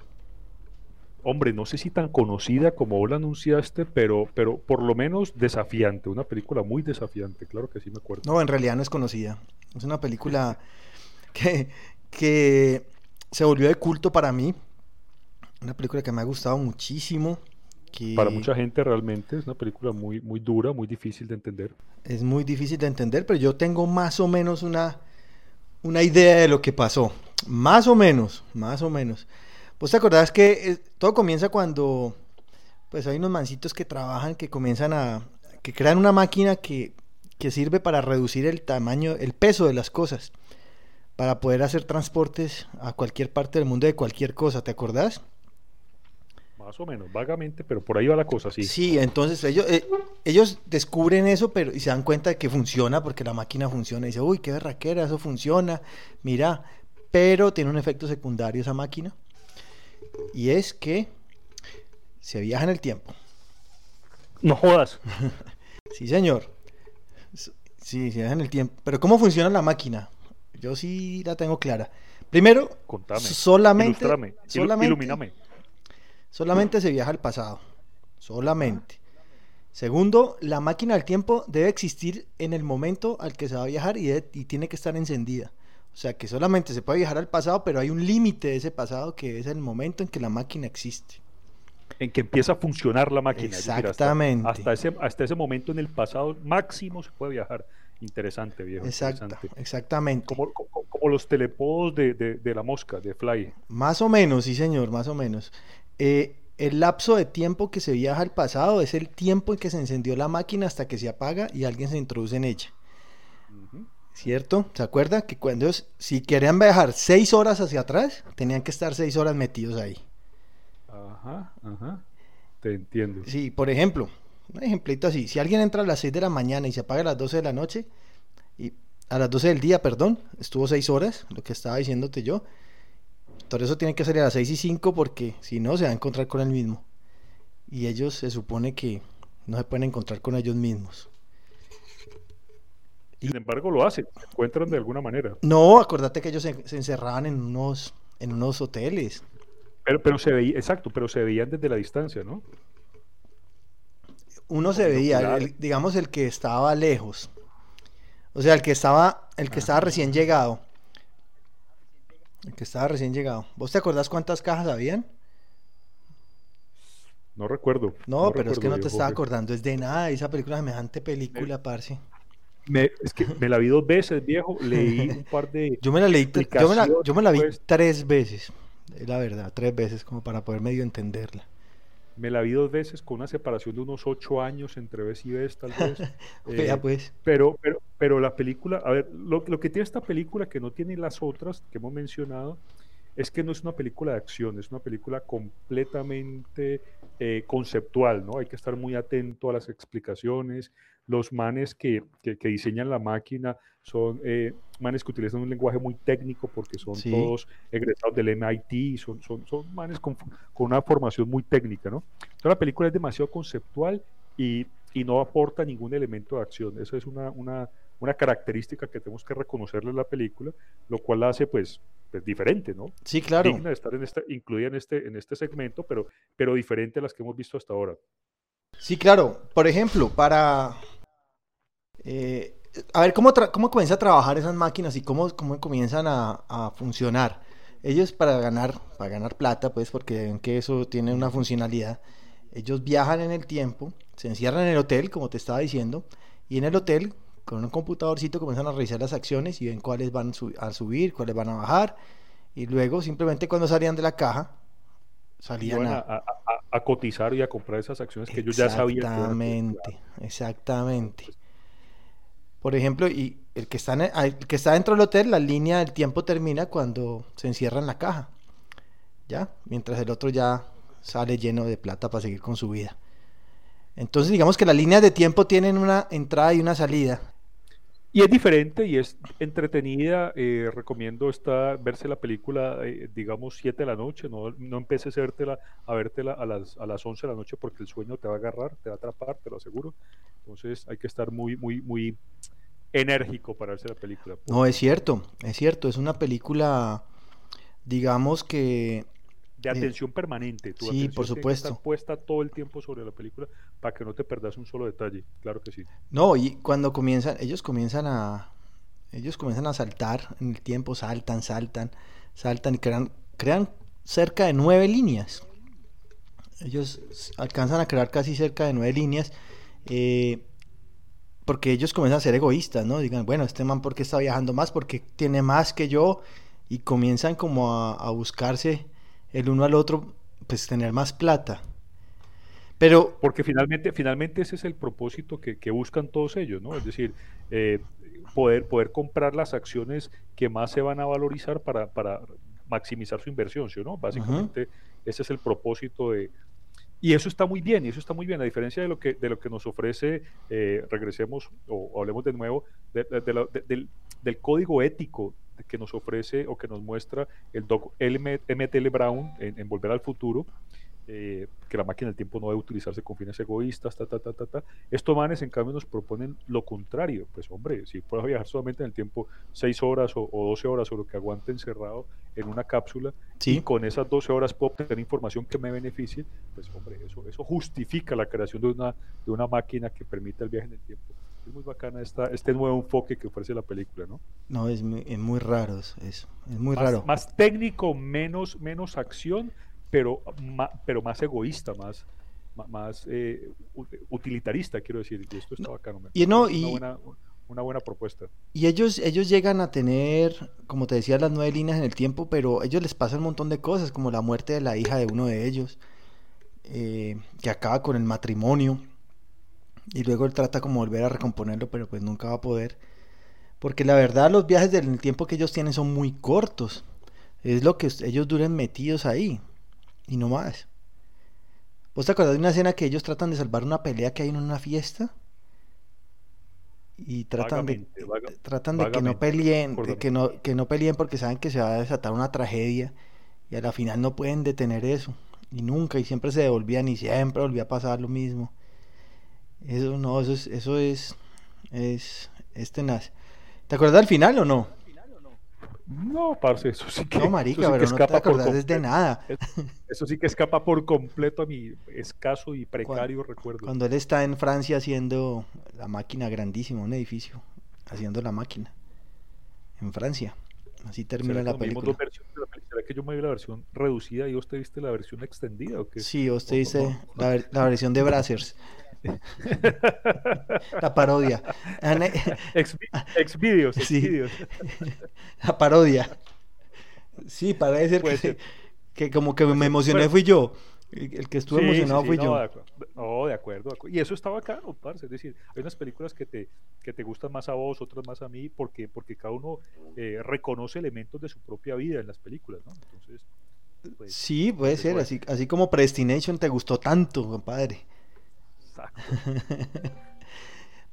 Hombre, no sé si tan conocida como vos la anunciaste, pero, pero por lo menos desafiante, una película muy desafiante, claro que sí me acuerdo. No, en realidad no es conocida. Es una película que, que se volvió de culto para mí. Una película que me ha gustado muchísimo. Para mucha gente realmente es una película muy, muy dura, muy difícil de entender. Es muy difícil de entender, pero yo tengo más o menos una, una idea de lo que pasó. Más o menos, más o menos. ¿Vos te acordás que eh, todo comienza cuando pues hay unos mancitos que trabajan, que comienzan a, que crean una máquina que, que sirve para reducir el tamaño, el peso de las cosas, para poder hacer transportes a cualquier parte del mundo de cualquier cosa, ¿te acordás? Más o menos, vagamente, pero por ahí va la cosa, sí. Sí, entonces ellos, eh, ellos descubren eso pero, y se dan cuenta de que funciona porque la máquina funciona. Y dice, uy, qué berraquera, eso funciona. Mira, pero tiene un efecto secundario esa máquina. Y es que se viaja en el tiempo. No jodas. sí, señor. Sí, se viaja en el tiempo. Pero ¿cómo funciona la máquina? Yo sí la tengo clara. Primero, Contame, solamente, solamente ilumíname Solamente se viaja al pasado. Solamente. Segundo, la máquina del tiempo debe existir en el momento al que se va a viajar y, tiene que estar encendida. O sea que solamente se puede viajar al pasado, pero hay un límite de ese pasado que es el momento en que la máquina existe. En que empieza a funcionar la máquina. Exactamente. hasta, ese, hasta ese momento en el pasado máximo se puede viajar. Interesante, viejo. Exactamente. Como, como, los telepodos de, de, la mosca, de Fly. Más o menos, sí, señor, más o menos. Eh, el lapso de tiempo que se viaja al pasado es el tiempo en que se encendió la máquina hasta que se apaga y alguien se introduce en ella. ¿Cierto? ¿Se acuerda? Que cuando si querían viajar seis horas hacia atrás, tenían que estar seis horas metidos ahí. Ajá, ajá. Te entiendo. Sí, por ejemplo, un ejemplito así. Si alguien entra a las 6 de la mañana y se apaga a las 12 de la noche, y a las 12 del día, perdón, estuvo seis horas, lo que estaba diciéndote yo, por eso tiene que salir a las 6 y 5 porque si no se va a encontrar con el mismo. Y ellos se supone que no se pueden encontrar con ellos mismos. Sin embargo lo hacen, se encuentran de alguna manera. No, acordate que ellos se, encerraban en unos, en unos hoteles. Pero, pero se veía, exacto, pero se veían desde la distancia, ¿no? Uno se veía, digamos el que estaba lejos. O sea, el que estaba, el que estaba recién llegado el que estaba recién llegado. ¿Vos te acordás cuántas cajas habían? No recuerdo. No, pero es que no te estaba acordando, es de nada, esa película, semejante película, parce. Me, es que me la vi dos veces, viejo. Leí un par de. yo me la leí, yo me la, yo me la vi tres veces, la verdad, tres veces, como para poder medio entenderla. Me la vi dos veces con una separación de unos ocho años entre vez y vez, tal vez. eh, pues. Pero, pero, pero la película, a ver, lo, lo, que tiene esta película que no tiene las otras que hemos mencionado, es que no es una película de acción, es una película completamente eh, conceptual, ¿no? Hay que estar muy atento a las explicaciones. Los manes que, que, diseñan la máquina son eh, manes que utilizan un lenguaje muy técnico porque son todos egresados del MIT, son, son, son manes con, con, una formación muy técnica, ¿no? Entonces la película es demasiado conceptual y, y no aporta ningún elemento de acción. Eso es una, una, una característica que tenemos que reconocerle a la película, lo cual la hace pues pues, diferente, ¿no? Sí, claro. Digna de estar en esta, incluida en este, en este segmento, pero, pero diferente a las que hemos visto hasta ahora. Sí, claro. Por ejemplo, para... Eh, a ver, ¿cómo, ¿cómo comienza a trabajar esas máquinas y cómo, cómo comienzan a, a, funcionar? Ellos para ganar, para ganar plata, pues porque ven que eso tiene una funcionalidad, ellos viajan en el tiempo, se encierran en el hotel, como te estaba diciendo, y en el hotel con un computadorcito comienzan a revisar las acciones y ven cuáles van a subir, cuáles van a bajar. Y luego simplemente cuando salían de la caja, salían a, a, cotizar y a comprar esas acciones que ellos ya sabían. Exactamente, exactamente. Por ejemplo, y el que, está el que está dentro del hotel, la línea del tiempo termina cuando se encierra en la caja. ¿Ya? Mientras el otro ya sale lleno de plata para seguir con su vida. Entonces digamos que las líneas de tiempo tienen una entrada y una salida. Y es diferente y es entretenida. Eh, recomiendo esta, verse la película, eh, digamos, 7 de la noche. No, no empieces a a vértela a, las, a las 11 de la noche porque el sueño te va a agarrar, te va a atrapar, te lo aseguro. Entonces hay que estar muy, muy, muy enérgico para verse la película. No, es cierto, es cierto. Es una película, digamos que de atención permanente. Tu sí, por supuesto. Tiene puesta todo el tiempo sobre la película para que no te perdas un solo detalle. Claro que sí. No, y cuando comienzan, ellos comienzan a, ellos comienzan a saltar en el tiempo, saltan, saltan, saltan y crean, crean cerca de nueve líneas. Ellos alcanzan a crear casi cerca de nueve líneas. Eh, porque ellos comienzan a ser egoístas, ¿no? Digan, bueno, este man, ¿por qué está viajando más? Porque tiene más que yo. Y comienzan como a, a buscarse el uno al otro, pues tener más plata. Pero... Porque finalmente, finalmente ese es el propósito que, buscan todos ellos, ¿no? Es decir, eh, poder, poder comprar las acciones que más se van a valorizar para, para maximizar su inversión, ¿sí no? Básicamente ese es el propósito de... Y eso está muy bien, y eso está muy bien, a diferencia de lo que, de lo que nos ofrece, eh, regresemos o hablemos de nuevo, del, del código ético que nos ofrece o que nos muestra el doc MTL Brown en, Volver al Futuro, eh, que la máquina del tiempo no debe utilizarse con fines egoístas, ta, ta, ta, ta, ta. Estos manes, en cambio, nos proponen lo contrario. Pues, hombre, si puedo viajar solamente en el tiempo 6 horas o, 12 horas o lo que aguante encerrado en una cápsula, y con esas 12 horas puedo obtener información que me beneficie, pues, hombre, eso, eso justifica la creación de una, de una máquina que permita el viaje en el tiempo es muy bacana esta, este nuevo enfoque que ofrece la película, ¿no? No, es muy, es muy raro eso, es muy raro. Más técnico, menos, menos acción, pero, pero más egoísta, más, más eh, utilitarista, quiero decir. Y esto está bacano. Y no, y, una, buena, una buena propuesta. Y ellos, ellos llegan a tener, como te decía, las nueve líneas en el tiempo, pero ellos les pasan un montón de cosas, como la muerte de la hija de uno de ellos, eh, que acaba con el matrimonio y luego él trata como volver a recomponerlo, pero pues nunca va a poder. Porque la verdad los viajes del tiempo que ellos tienen son muy cortos. Es lo que ellos duren metidos ahí. Y no más. ¿Vos te acuerdas de una escena que ellos tratan de salvar una pelea que hay en una fiesta? Y tratan de, tratan de que no peleen, de que no, que no peleen porque saben que se va a desatar una tragedia. Y a la final no pueden detener eso. Y nunca, y siempre se devolvían y siempre volvía a pasar lo mismo. Eso no, eso es, eso es, es, es tenaz. ¿Te acuerdas del final o no? No, parce, eso sí que. No, marica, pero no te acordás de nada. Eso sí que escapa por completo a mi escaso y precario recuerdo. Cuando él está en Francia haciendo la máquina grandísima, un edificio, haciendo la máquina. En Francia. Así termina la película. ¿Será que yo me vi la versión reducida y usted viste la versión extendida o qué? Sí, usted dice la, la, versión de Brazzers. La parodia. Exvideos. La parodia. Sí, parece que, que como que me emocioné fui yo. El que estuvo emocionado fui yo. no, de acuerdo, Y eso estaba acá, parce. Es decir, hay unas películas que te, que te gustan más a vos, otras más a mí, porque, porque cada uno eh, reconoce elementos de su propia vida en las películas, ¿no? Entonces. Pues, sí, puede ser. Así, así como Predestination te gustó tanto, compadre. Exacto.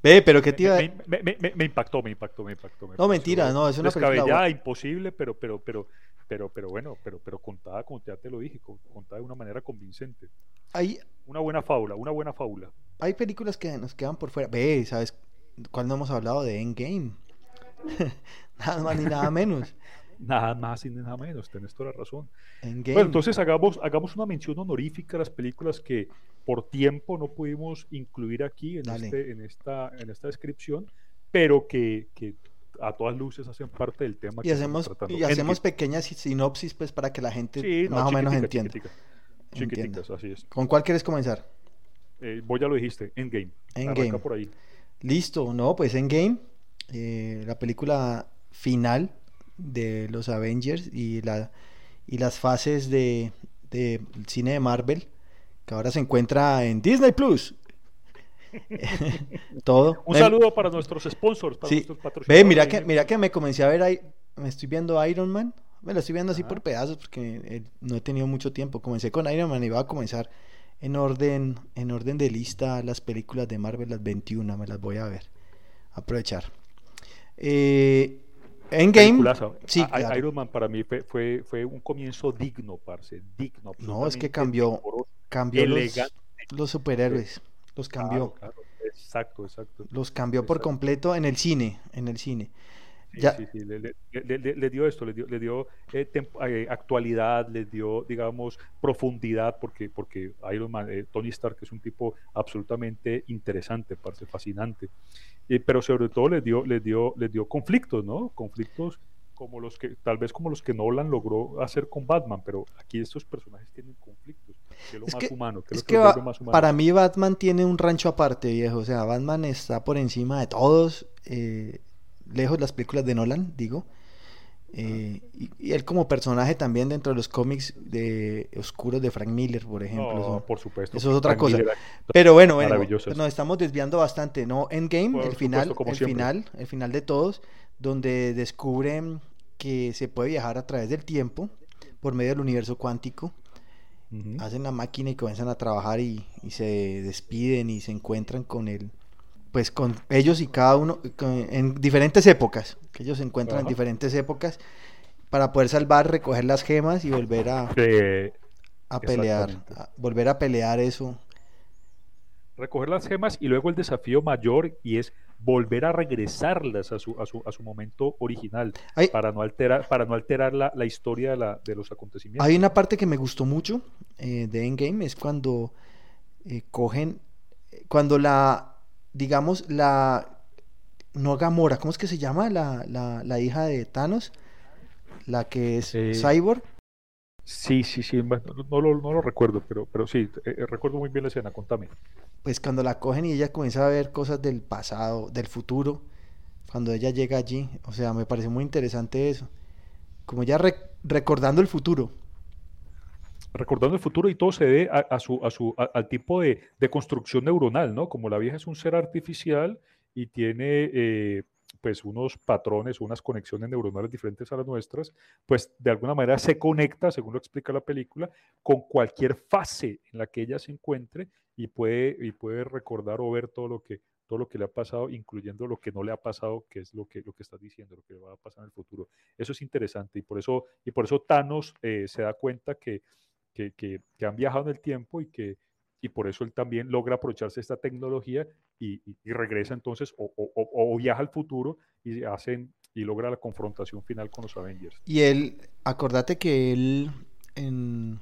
Ve, pero qué te iba me, me, me, me, impactó, me impactó, me impactó. no, mentira, no, es una película. imposible, pero, pero, pero, pero, pero bueno, pero, pero contada, como ya te lo dije, contada de una manera convincente. Hay, una buena fábula, una buena fábula. Hay películas que nos quedan por fuera. Ve, ¿sabes cuándo hemos hablado de Endgame? nada más ni nada menos. Nada más y nada menos, tenés toda la razón. Bueno, entonces hagamos, hagamos una mención honorífica a las películas que por tiempo no pudimos incluir aquí en, este, en, esta, en esta descripción, pero que, que a todas luces hacen parte del tema. Y que hacemos, y hacemos pequeñas sinopsis pues para que la gente más o menos entienda. Chiquiticas, así es. ¿Con cuál quieres comenzar? Eh, vos ya lo dijiste, Endgame. Endgame. por ahí. Listo, no, pues Endgame, eh, la película final de los Avengers y, la, y las fases de, de cine de Marvel, que ahora se encuentra en Disney Plus. Todo. Un saludo para nuestros sponsors, para nuestros patrocinadores. Ve, mira que, mira que me comencé a ver ahí, me estoy viendo Iron Man, me lo estoy viendo así por pedazos porque eh, no he tenido mucho tiempo. Comencé con Iron Man y iba a comenzar en orden, en orden de lista las películas de Marvel, las 21, me las voy a ver. Aprovechar. Eh, Endgame. Sí, Iron Man para mí fue, fue, un comienzo digno, parce. Digno. No, es que cambió, cambió los, superhéroes. Los cambió. Exacto, exacto. Los cambió por completo en el cine. En el cine. Sí, sí, sí. Le, dio esto, le dio, le dio eh, eh, actualidad, le dio, digamos, profundidad, porque, porque Iron Man, eh, Tony Stark es un tipo absolutamente interesante, parce, fascinante. pero sobre todo le dio, le dio, le dio conflictos, ¿no? Conflictos como los que, tal vez como los que Nolan logró hacer con Batman, pero aquí estos personajes tienen conflictos, que es lo más humano, que es, que, Para mí Batman tiene un rancho aparte, viejo, o sea, Batman está por encima de todos, eh, lejos las películas de Nolan, digo. Eh, y, él como personaje también dentro de los cómics de oscuros de Frank Miller, por ejemplo. por supuesto. Eso es otra cosa. Pero bueno, bueno, nos estamos desviando bastante, ¿no? Endgame, el final, el final, el final de todos, donde descubren que se puede viajar a través del tiempo por medio del universo cuántico. Hacen la máquina y comienzan a trabajar y, y se despiden y se encuentran con el pues con ellos y cada uno en diferentes épocas, que ellos se encuentran en diferentes épocas para poder salvar, recoger las gemas y volver a, a pelear, volver a pelear eso. Recoger las gemas y luego el desafío mayor y es volver a regresarlas a su, a su, a su momento original para no alterar, para no alterar la, la historia de, la, de, los acontecimientos. Hay una parte que me gustó mucho eh, de Endgame, es cuando eh, cogen, cuando la digamos, la. No Gamora, ¿cómo es que se llama? La, la, hija de Thanos, la que es Cyborg. Sí, sí, sí, no, lo, no lo recuerdo, pero, pero sí, eh, eh, recuerdo muy bien la escena, contame. Pues cuando la cogen y ella comienza a ver cosas del pasado, del futuro, cuando ella llega allí, o sea, me parece muy interesante eso. Como ya recordando el futuro recordando el futuro y todo se debe a, su, a su, al tipo de, de, construcción neuronal, ¿no? Como la vieja es un ser artificial y tiene eh, pues unos patrones, unas conexiones neuronales diferentes a las nuestras, pues de alguna manera se conecta, según lo explica la película, con cualquier fase en la que ella se encuentre y puede, y puede recordar o ver todo lo que todo lo que le ha pasado, incluyendo lo que no le ha pasado, que es lo que, lo que estás diciendo, lo que va a pasar en el futuro. Eso es interesante y por eso, y por eso Thanos eh, se da cuenta que que, que, han viajado en el tiempo y que y por eso él también logra aprovecharse de esta tecnología y, y, regresa entonces o, o, o, viaja al futuro y hacen y logra la confrontación final con los Avengers. Y él, acordate que él en,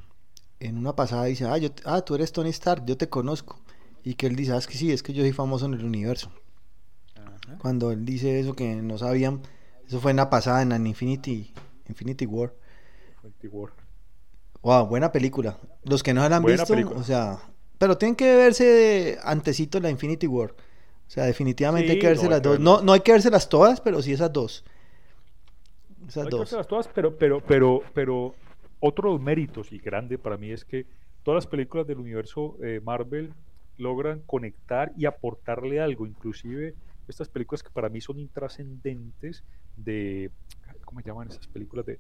en una pasada dice, ah, yo, ah, tú eres Tony Stark, yo te conozco. Y que él dice, ah, es que sí, es que yo soy famoso en el universo. Cuando él dice eso que no sabían, eso fue en la pasada, en Infinity, Infinity War. Infinity War. Wow, buena película. Los que no la han visto, o sea, pero tienen que verse antecito la Infinity War. O sea, definitivamente hay que verse las dos. No, no hay que verse todas, pero sí esas dos. Esas dos. Hay que todas, pero, pero, pero, pero otro de los méritos y grande para mí es que todas las películas del universo eh, Marvel logran conectar y aportarle algo, inclusive estas películas que para mí son intrascendentes de, ¿cómo se llaman esas películas? De,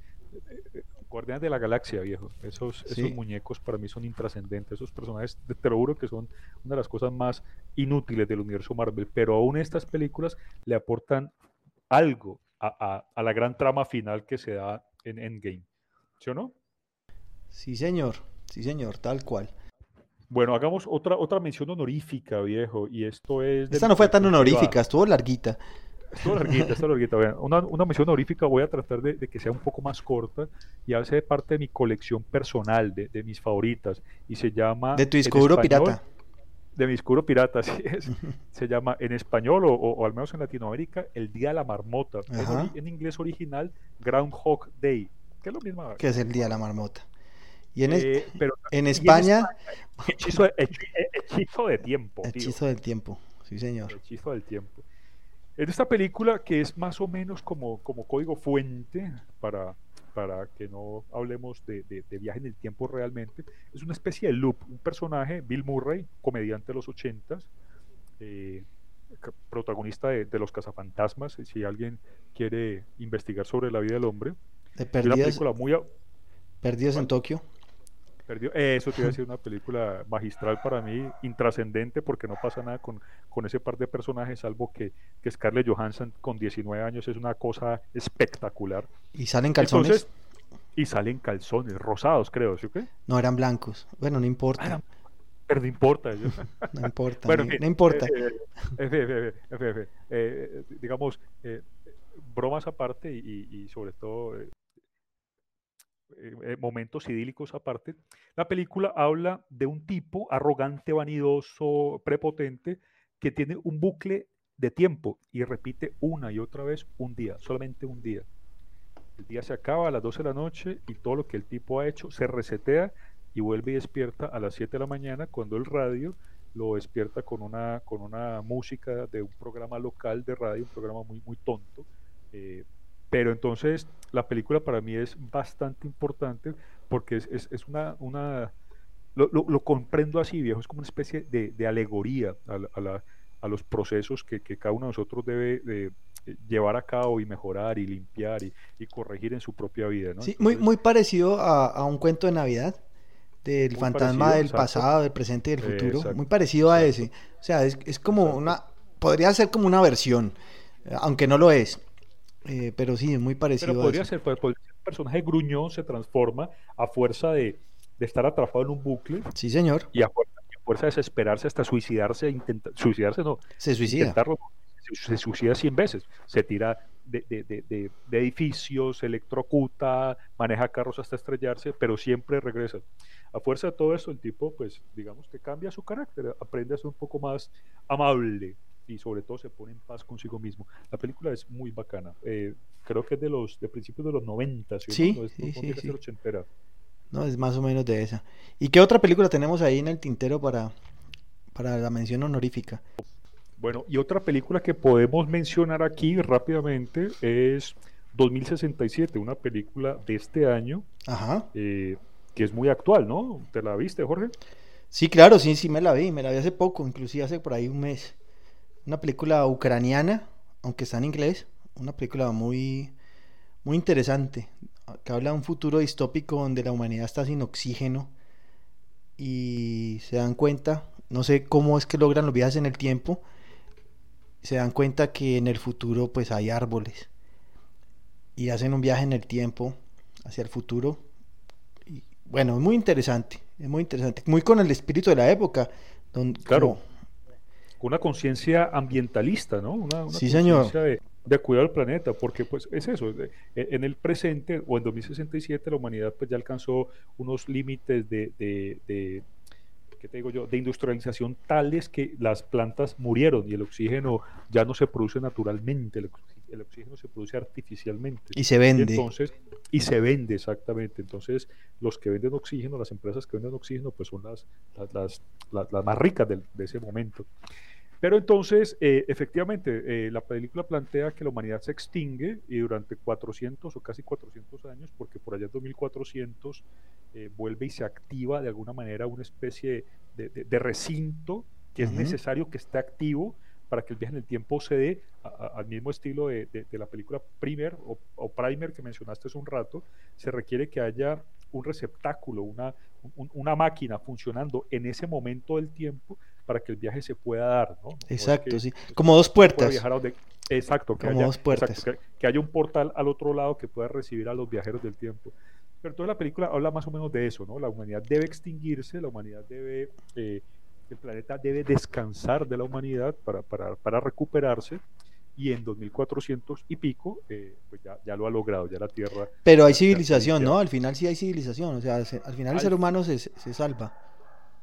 Guardianes de la Galaxia, viejo. Esos, esos muñecos para mí son intrascendentes. Esos personajes, te lo juro que son una de las cosas más inútiles del universo Marvel. Pero aún estas películas le aportan algo a, a, la gran trama final que se da en Endgame. ¿Sí o no? Sí, señor. Sí, señor, tal cual. Bueno, hagamos otra, otra mención honorífica, viejo. Y esto es. Esta no fue tan honorífica, estuvo larguita. Estuvo larguita, estuvo larguita. Una, una, mención honorífica voy a tratar de, que sea un poco más corta y hace parte de mi colección personal, de, de mis favoritas. Y se llama. De tu disco pirata. De mi disco pirata, sí es. se llama en español, o, o, al menos en Latinoamérica, El Día de la Marmota. En, en, inglés original, Groundhog Day. Que es lo mismo. Que es el Día de la Marmota. Y en, eh, en España. hechizo, hechizo, de tiempo. Hechizo del tiempo, sí, señor. Hechizo del tiempo. En esta película, que es más o menos como, como código fuente, para, para que no hablemos de, de, viaje en el tiempo realmente, es una especie de loop. Un personaje, Bill Murray, comediante de los ochentas, eh, protagonista de, de, Los Cazafantasmas, si alguien quiere investigar sobre la vida del hombre. De perdidos, una película muy... Perdidos en Tokio. Perdió. Eso te iba a decir, una película magistral para mí, intrascendente, porque no pasa nada con, con ese par de personajes, salvo que, que Scarlett Johansson con 19 años es una cosa espectacular. ¿Y salen calzones? y salen calzones, rosados, creo, ¿sí o qué? No, eran blancos. Bueno, no importa. Ah, pero no importa. no importa, bueno, no, importa. digamos, eh, bromas aparte y, y sobre todo eh, eh, momentos idílicos aparte, la película habla de un tipo arrogante, vanidoso, prepotente, que tiene un bucle de tiempo y repite una y otra vez un día, solamente un día. El día se acaba a las 12 de la noche y todo lo que el tipo ha hecho se resetea y vuelve y despierta a las 7 de la mañana cuando el radio lo despierta con una, con una música de un programa local de radio, un programa muy, muy tonto. Eh, pero entonces la película para mí es bastante importante porque es, es, es una, una lo, lo, comprendo así, viejo, es como una especie de, de alegoría a, la, a, los procesos que, que, cada uno de nosotros debe de eh, llevar a cabo y mejorar y limpiar y, y corregir en su propia vida. ¿no? Sí, muy, muy parecido a, a, un cuento de Navidad del fantasma del pasado, del presente y del futuro, muy parecido a ese. O sea, es, es como una, podría ser como una versión, eh, aunque no lo es. Eh, pero sí, es muy parecido. Pero podría, Ser, podría ser, un personaje gruñón se transforma a fuerza de, de, estar atrapado en un bucle. Sí, señor. Y a fuerza, de desesperarse hasta suicidarse, intenta, suicidarse no. Se suicida. se, suicida 100 veces. Se tira de, de, de, edificios, se electrocuta, maneja carros hasta estrellarse, pero siempre regresa. A fuerza de todo eso, el tipo, pues, digamos que cambia su carácter, aprende a ser un poco más amable, y sobre todo se pone en paz consigo mismo. La película es muy bacana. Eh, creo que es de los de principios de los 90, ¿sí? Sí, no, es, sí, sí, sí. No, es más o menos de esa. ¿Y qué otra película tenemos ahí en el tintero para, para la mención honorífica? Bueno, y otra película que podemos mencionar aquí rápidamente es 2067, una película de este año, Ajá. Eh, que es muy actual, ¿no? ¿Te la viste, Jorge? Sí, claro, sí, sí me la vi, me la vi hace poco, inclusive hace por ahí un mes una película ucraniana, aunque está en inglés, una película muy, muy interesante, que habla de un futuro distópico donde la humanidad está sin oxígeno y se dan cuenta, no sé cómo es que logran los viajes en el tiempo, se dan cuenta que en el futuro pues hay árboles y hacen un viaje en el tiempo hacia el futuro. Y, bueno, es muy interesante, es muy interesante, muy con el espíritu de la época. Donde, claro una conciencia ambientalista, ¿no? Una, sí, señor. De, de, cuidar al planeta, porque pues es eso, e, en el presente o en 2067 la humanidad pues ya alcanzó unos límites de, de, de ¿qué te digo yo?, de industrialización tales que las plantas murieron y el oxígeno ya no se produce naturalmente, el, oxígeno se produce artificialmente. Y se vende. entonces, y se vende exactamente. Entonces, los que venden oxígeno, las empresas que venden oxígeno, pues son las, las, las, las más ricas de, de ese momento. Pero entonces, eh, efectivamente, eh, la película plantea que la humanidad se extingue y durante 400 o casi 400 años, porque por allá en 2400 eh, vuelve y se activa de alguna manera una especie de, recinto que es necesario que esté activo para que el viaje en el tiempo se dé al mismo estilo de, la película Primer o, Primer que mencionaste hace un rato, se requiere que haya un receptáculo, una, una máquina funcionando en ese momento del tiempo para que el viaje se pueda dar. ¿no? Exacto, sí. Como dos puertas. exacto, que haya, dos puertas. que, haya un portal al otro lado que pueda recibir a los viajeros del tiempo. Pero toda la película habla más o menos de eso, ¿no? La humanidad debe extinguirse, la humanidad debe, eh, el planeta debe descansar de la humanidad para, para, para recuperarse y en 2400 y pico, eh, pues ya, ya, lo ha logrado, ya la Tierra... Pero hay civilización, ¿no? Al final sí hay civilización, o sea, al final el ser humano se, se salva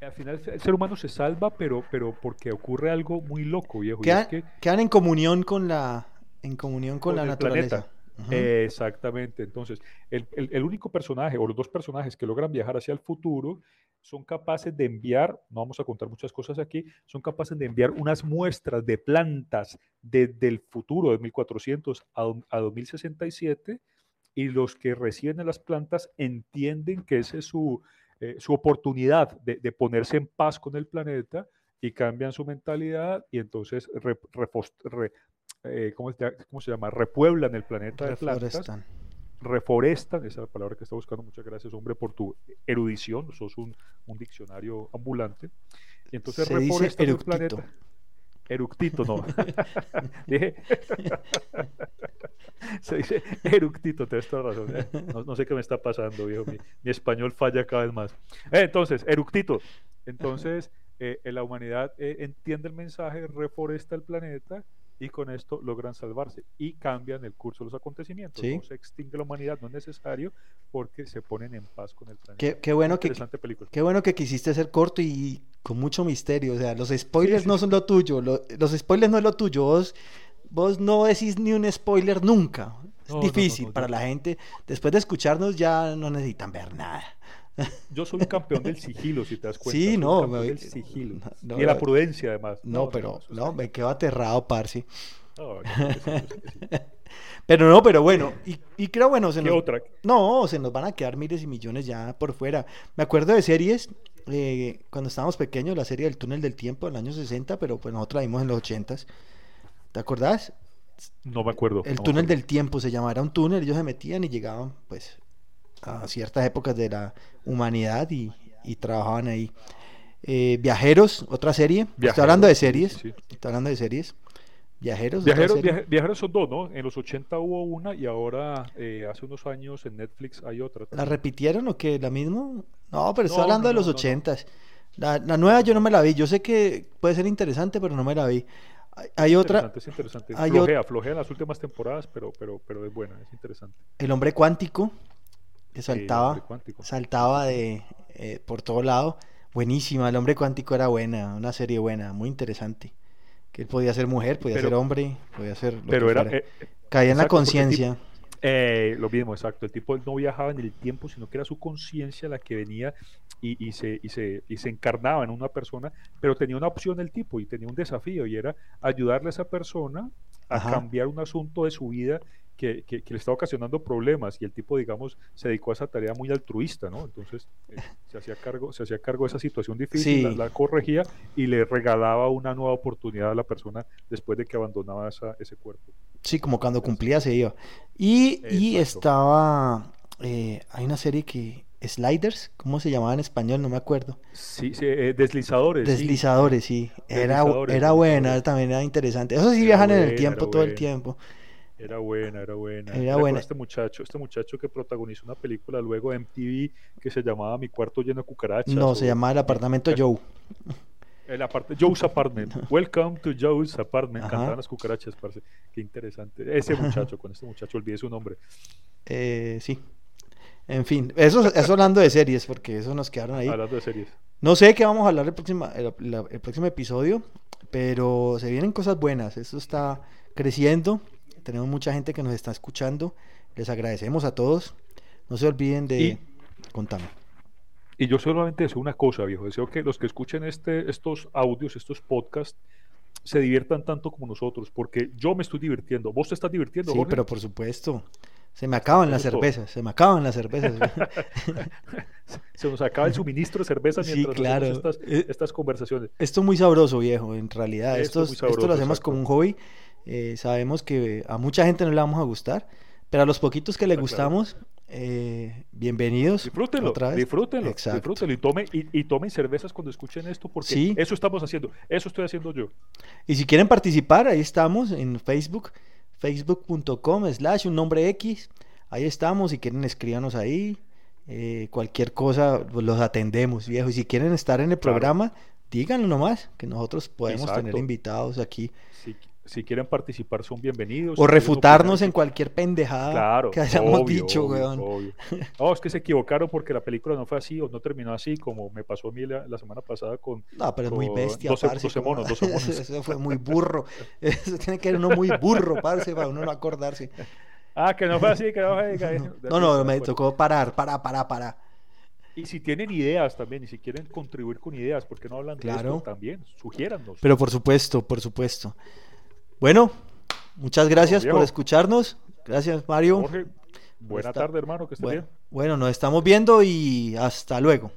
al final el ser humano se salva, pero, pero porque ocurre algo muy loco, viejo. quedan en comunión con la, en comunión con, la naturaleza. Exactamente. Entonces, el, único personaje o los dos personajes que logran viajar hacia el futuro son capaces de enviar, no vamos a contar muchas cosas aquí, son capaces de enviar unas muestras de plantas desde el futuro de 1400 a, a 2067 y los que reciben las plantas entienden que ese es su, eh, su oportunidad de, ponerse en paz con el planeta y cambian su mentalidad y entonces eh, ¿cómo, se llama? Repueblan el planeta de plantas. Reforestan, esa es la palabra que está buscando. Muchas gracias, hombre, por tu erudición. Sos un, un diccionario ambulante. Y entonces reforestan el planeta. Eructito, no. Dije. Se dice eructito, tienes toda razón. ¿eh? No, sé qué me está pasando, viejo. Mi, español falla cada vez más. Eh, entonces, eructito. Entonces, eh, la humanidad entiende el mensaje, reforesta el planeta y con esto logran salvarse y cambian el curso de los acontecimientos. No se extingue la humanidad, no es necesario porque se ponen en paz con el planeta. Qué, bueno, que, qué bueno que quisiste ser corto y con mucho misterio. O sea, los spoilers no son lo tuyo, los spoilers no es lo tuyo. Vos, vos no decís ni un spoiler nunca. Es difícil para la gente. Después de escucharnos ya no necesitan ver nada. Yo soy un campeón del sigilo, si te das cuenta. Sí, no, me... del sigilo. y de la prudencia, además. No, pero no, me quedo aterrado, Parsi. pero no, pero bueno, y, creo, bueno, se ¿Qué otra? No, se nos van a quedar miles y millones ya por fuera. Me acuerdo de series, eh, cuando estábamos pequeños, la serie del túnel del tiempo, en los años 60, pero pues nosotros la vimos en los 80 ¿Te acordás? No me acuerdo. El túnel del tiempo se llamaba, era un túnel, ellos se metían y llegaban, pues, a ciertas épocas de la humanidad y, trabajaban ahí. Eh, Viajeros, otra serie. estoy hablando de series. Estoy hablando de series. Viajeros. Viajeros, viajeros son dos, ¿no? En los 80 hubo una y ahora eh, hace unos años en Netflix hay otra. ¿La repitieron o qué? ¿La misma? No, pero estoy hablando de los 80 la, la, nueva yo no me la vi. Yo sé que puede ser interesante, pero no me la vi. Hay, otra. Es interesante. flojea, flojea en las últimas temporadas, pero, pero, pero es buena, es interesante. El hombre cuántico que saltaba, saltaba de eh, por todo lado. Buenísima, el hombre cuántico era buena, una serie buena, muy interesante. Que él podía ser mujer, podía ser hombre, podía ser lo pero era, eh, Caía en la conciencia. Eh, lo mismo, exacto. El tipo no viajaba en el tiempo, sino que era su conciencia la que venía y, se, y, se, y se encarnaba en una persona, pero tenía una opción el tipo y tenía un desafío y era ayudarle a esa persona a cambiar un asunto de su vida que, le estaba ocasionando problemas y el tipo, digamos, se dedicó a esa tarea muy altruista, ¿no? Entonces eh, se, hacía cargo, se hacía cargo de esa situación difícil, la, corregía y le regalaba una nueva oportunidad a la persona después de que abandonaba ese cuerpo. Sí, como cuando cumplía se iba. Y, y estaba, eh, hay una serie que, Sliders, ¿cómo se llamaba en español? No me acuerdo. Sí, eh, deslizadores. Deslizadores, sí. Era, era buena, también era interesante. Eso sí viajan en el tiempo todo el tiempo. Era buena, era buena. Era, buena. Este muchacho, este muchacho que protagonizó una película luego en MTV que se llamaba Mi cuarto lleno de cucarachas. No, se llamaba El apartamento Joe. El Joe's Apartment. Welcome to Joe's Apartment. Cantaban las cucarachas. Qué interesante. Ese muchacho, con este muchacho, olvidé su nombre. Eh, sí. En fin, eso, eso hablando de series, porque eso nos quedaron ahí. Hablando de series. No sé qué vamos a hablar el próximo, el próximo episodio, pero se vienen cosas buenas. Eso está creciendo tenemos mucha gente que nos está escuchando. Les agradecemos a todos. No se olviden de... contarme. Y yo solamente deseo una cosa, viejo. Deseo que los que escuchen este, estos audios, estos podcasts, se diviertan tanto como nosotros, porque yo me estoy divirtiendo. ¿Vos te estás divirtiendo? Sí, pero por supuesto. Se me acaban las cervezas, se me acaban las cervezas. se nos acaba el suministro de cervezas mientras sí, claro. estas, eh, estas, conversaciones. Esto es muy sabroso, viejo, en realidad. Esto, esto, lo hacemos como un hobby. Eh, sabemos que a mucha gente no le vamos a gustar, pero a los poquitos que le gustamos, eh, bienvenidos. Disfrútenlo, disfrútenlo, disfrútenlo y, tome, y, tomen cervezas cuando escuchen esto, porque eso estamos haciendo, eso estoy haciendo yo. Y si quieren participar, ahí estamos en Facebook, facebook.com slash un nombre X, ahí estamos, si quieren escríbanos ahí, eh, cualquier cosa pues, los atendemos, viejo, y si quieren estar en el programa, díganlo nomás, que nosotros podemos tener invitados aquí. Sí si quieren participar son bienvenidos. O refutarnos en cualquier pendejada que hayamos dicho, weón. No, es que se equivocaron porque la película no fue así o no terminó así, como me pasó a mí la, semana pasada con. No, pero es muy bestia, 12, parce, monos, monos. Eso fue muy burro. Eso tiene que ser uno muy burro, parce, para uno no acordarse. Ah, que no fue así, que no fue así. No, no, me tocó parar, para, para, para. Y si tienen ideas también, y si quieren contribuir con ideas, ¿por qué no hablan claro. de esto también? Sugiérannos. Pero por supuesto, por supuesto. Bueno, muchas gracias por escucharnos. Gracias, Mario. buena tarde, hermano, que esté bien. Bueno, nos estamos viendo y hasta luego.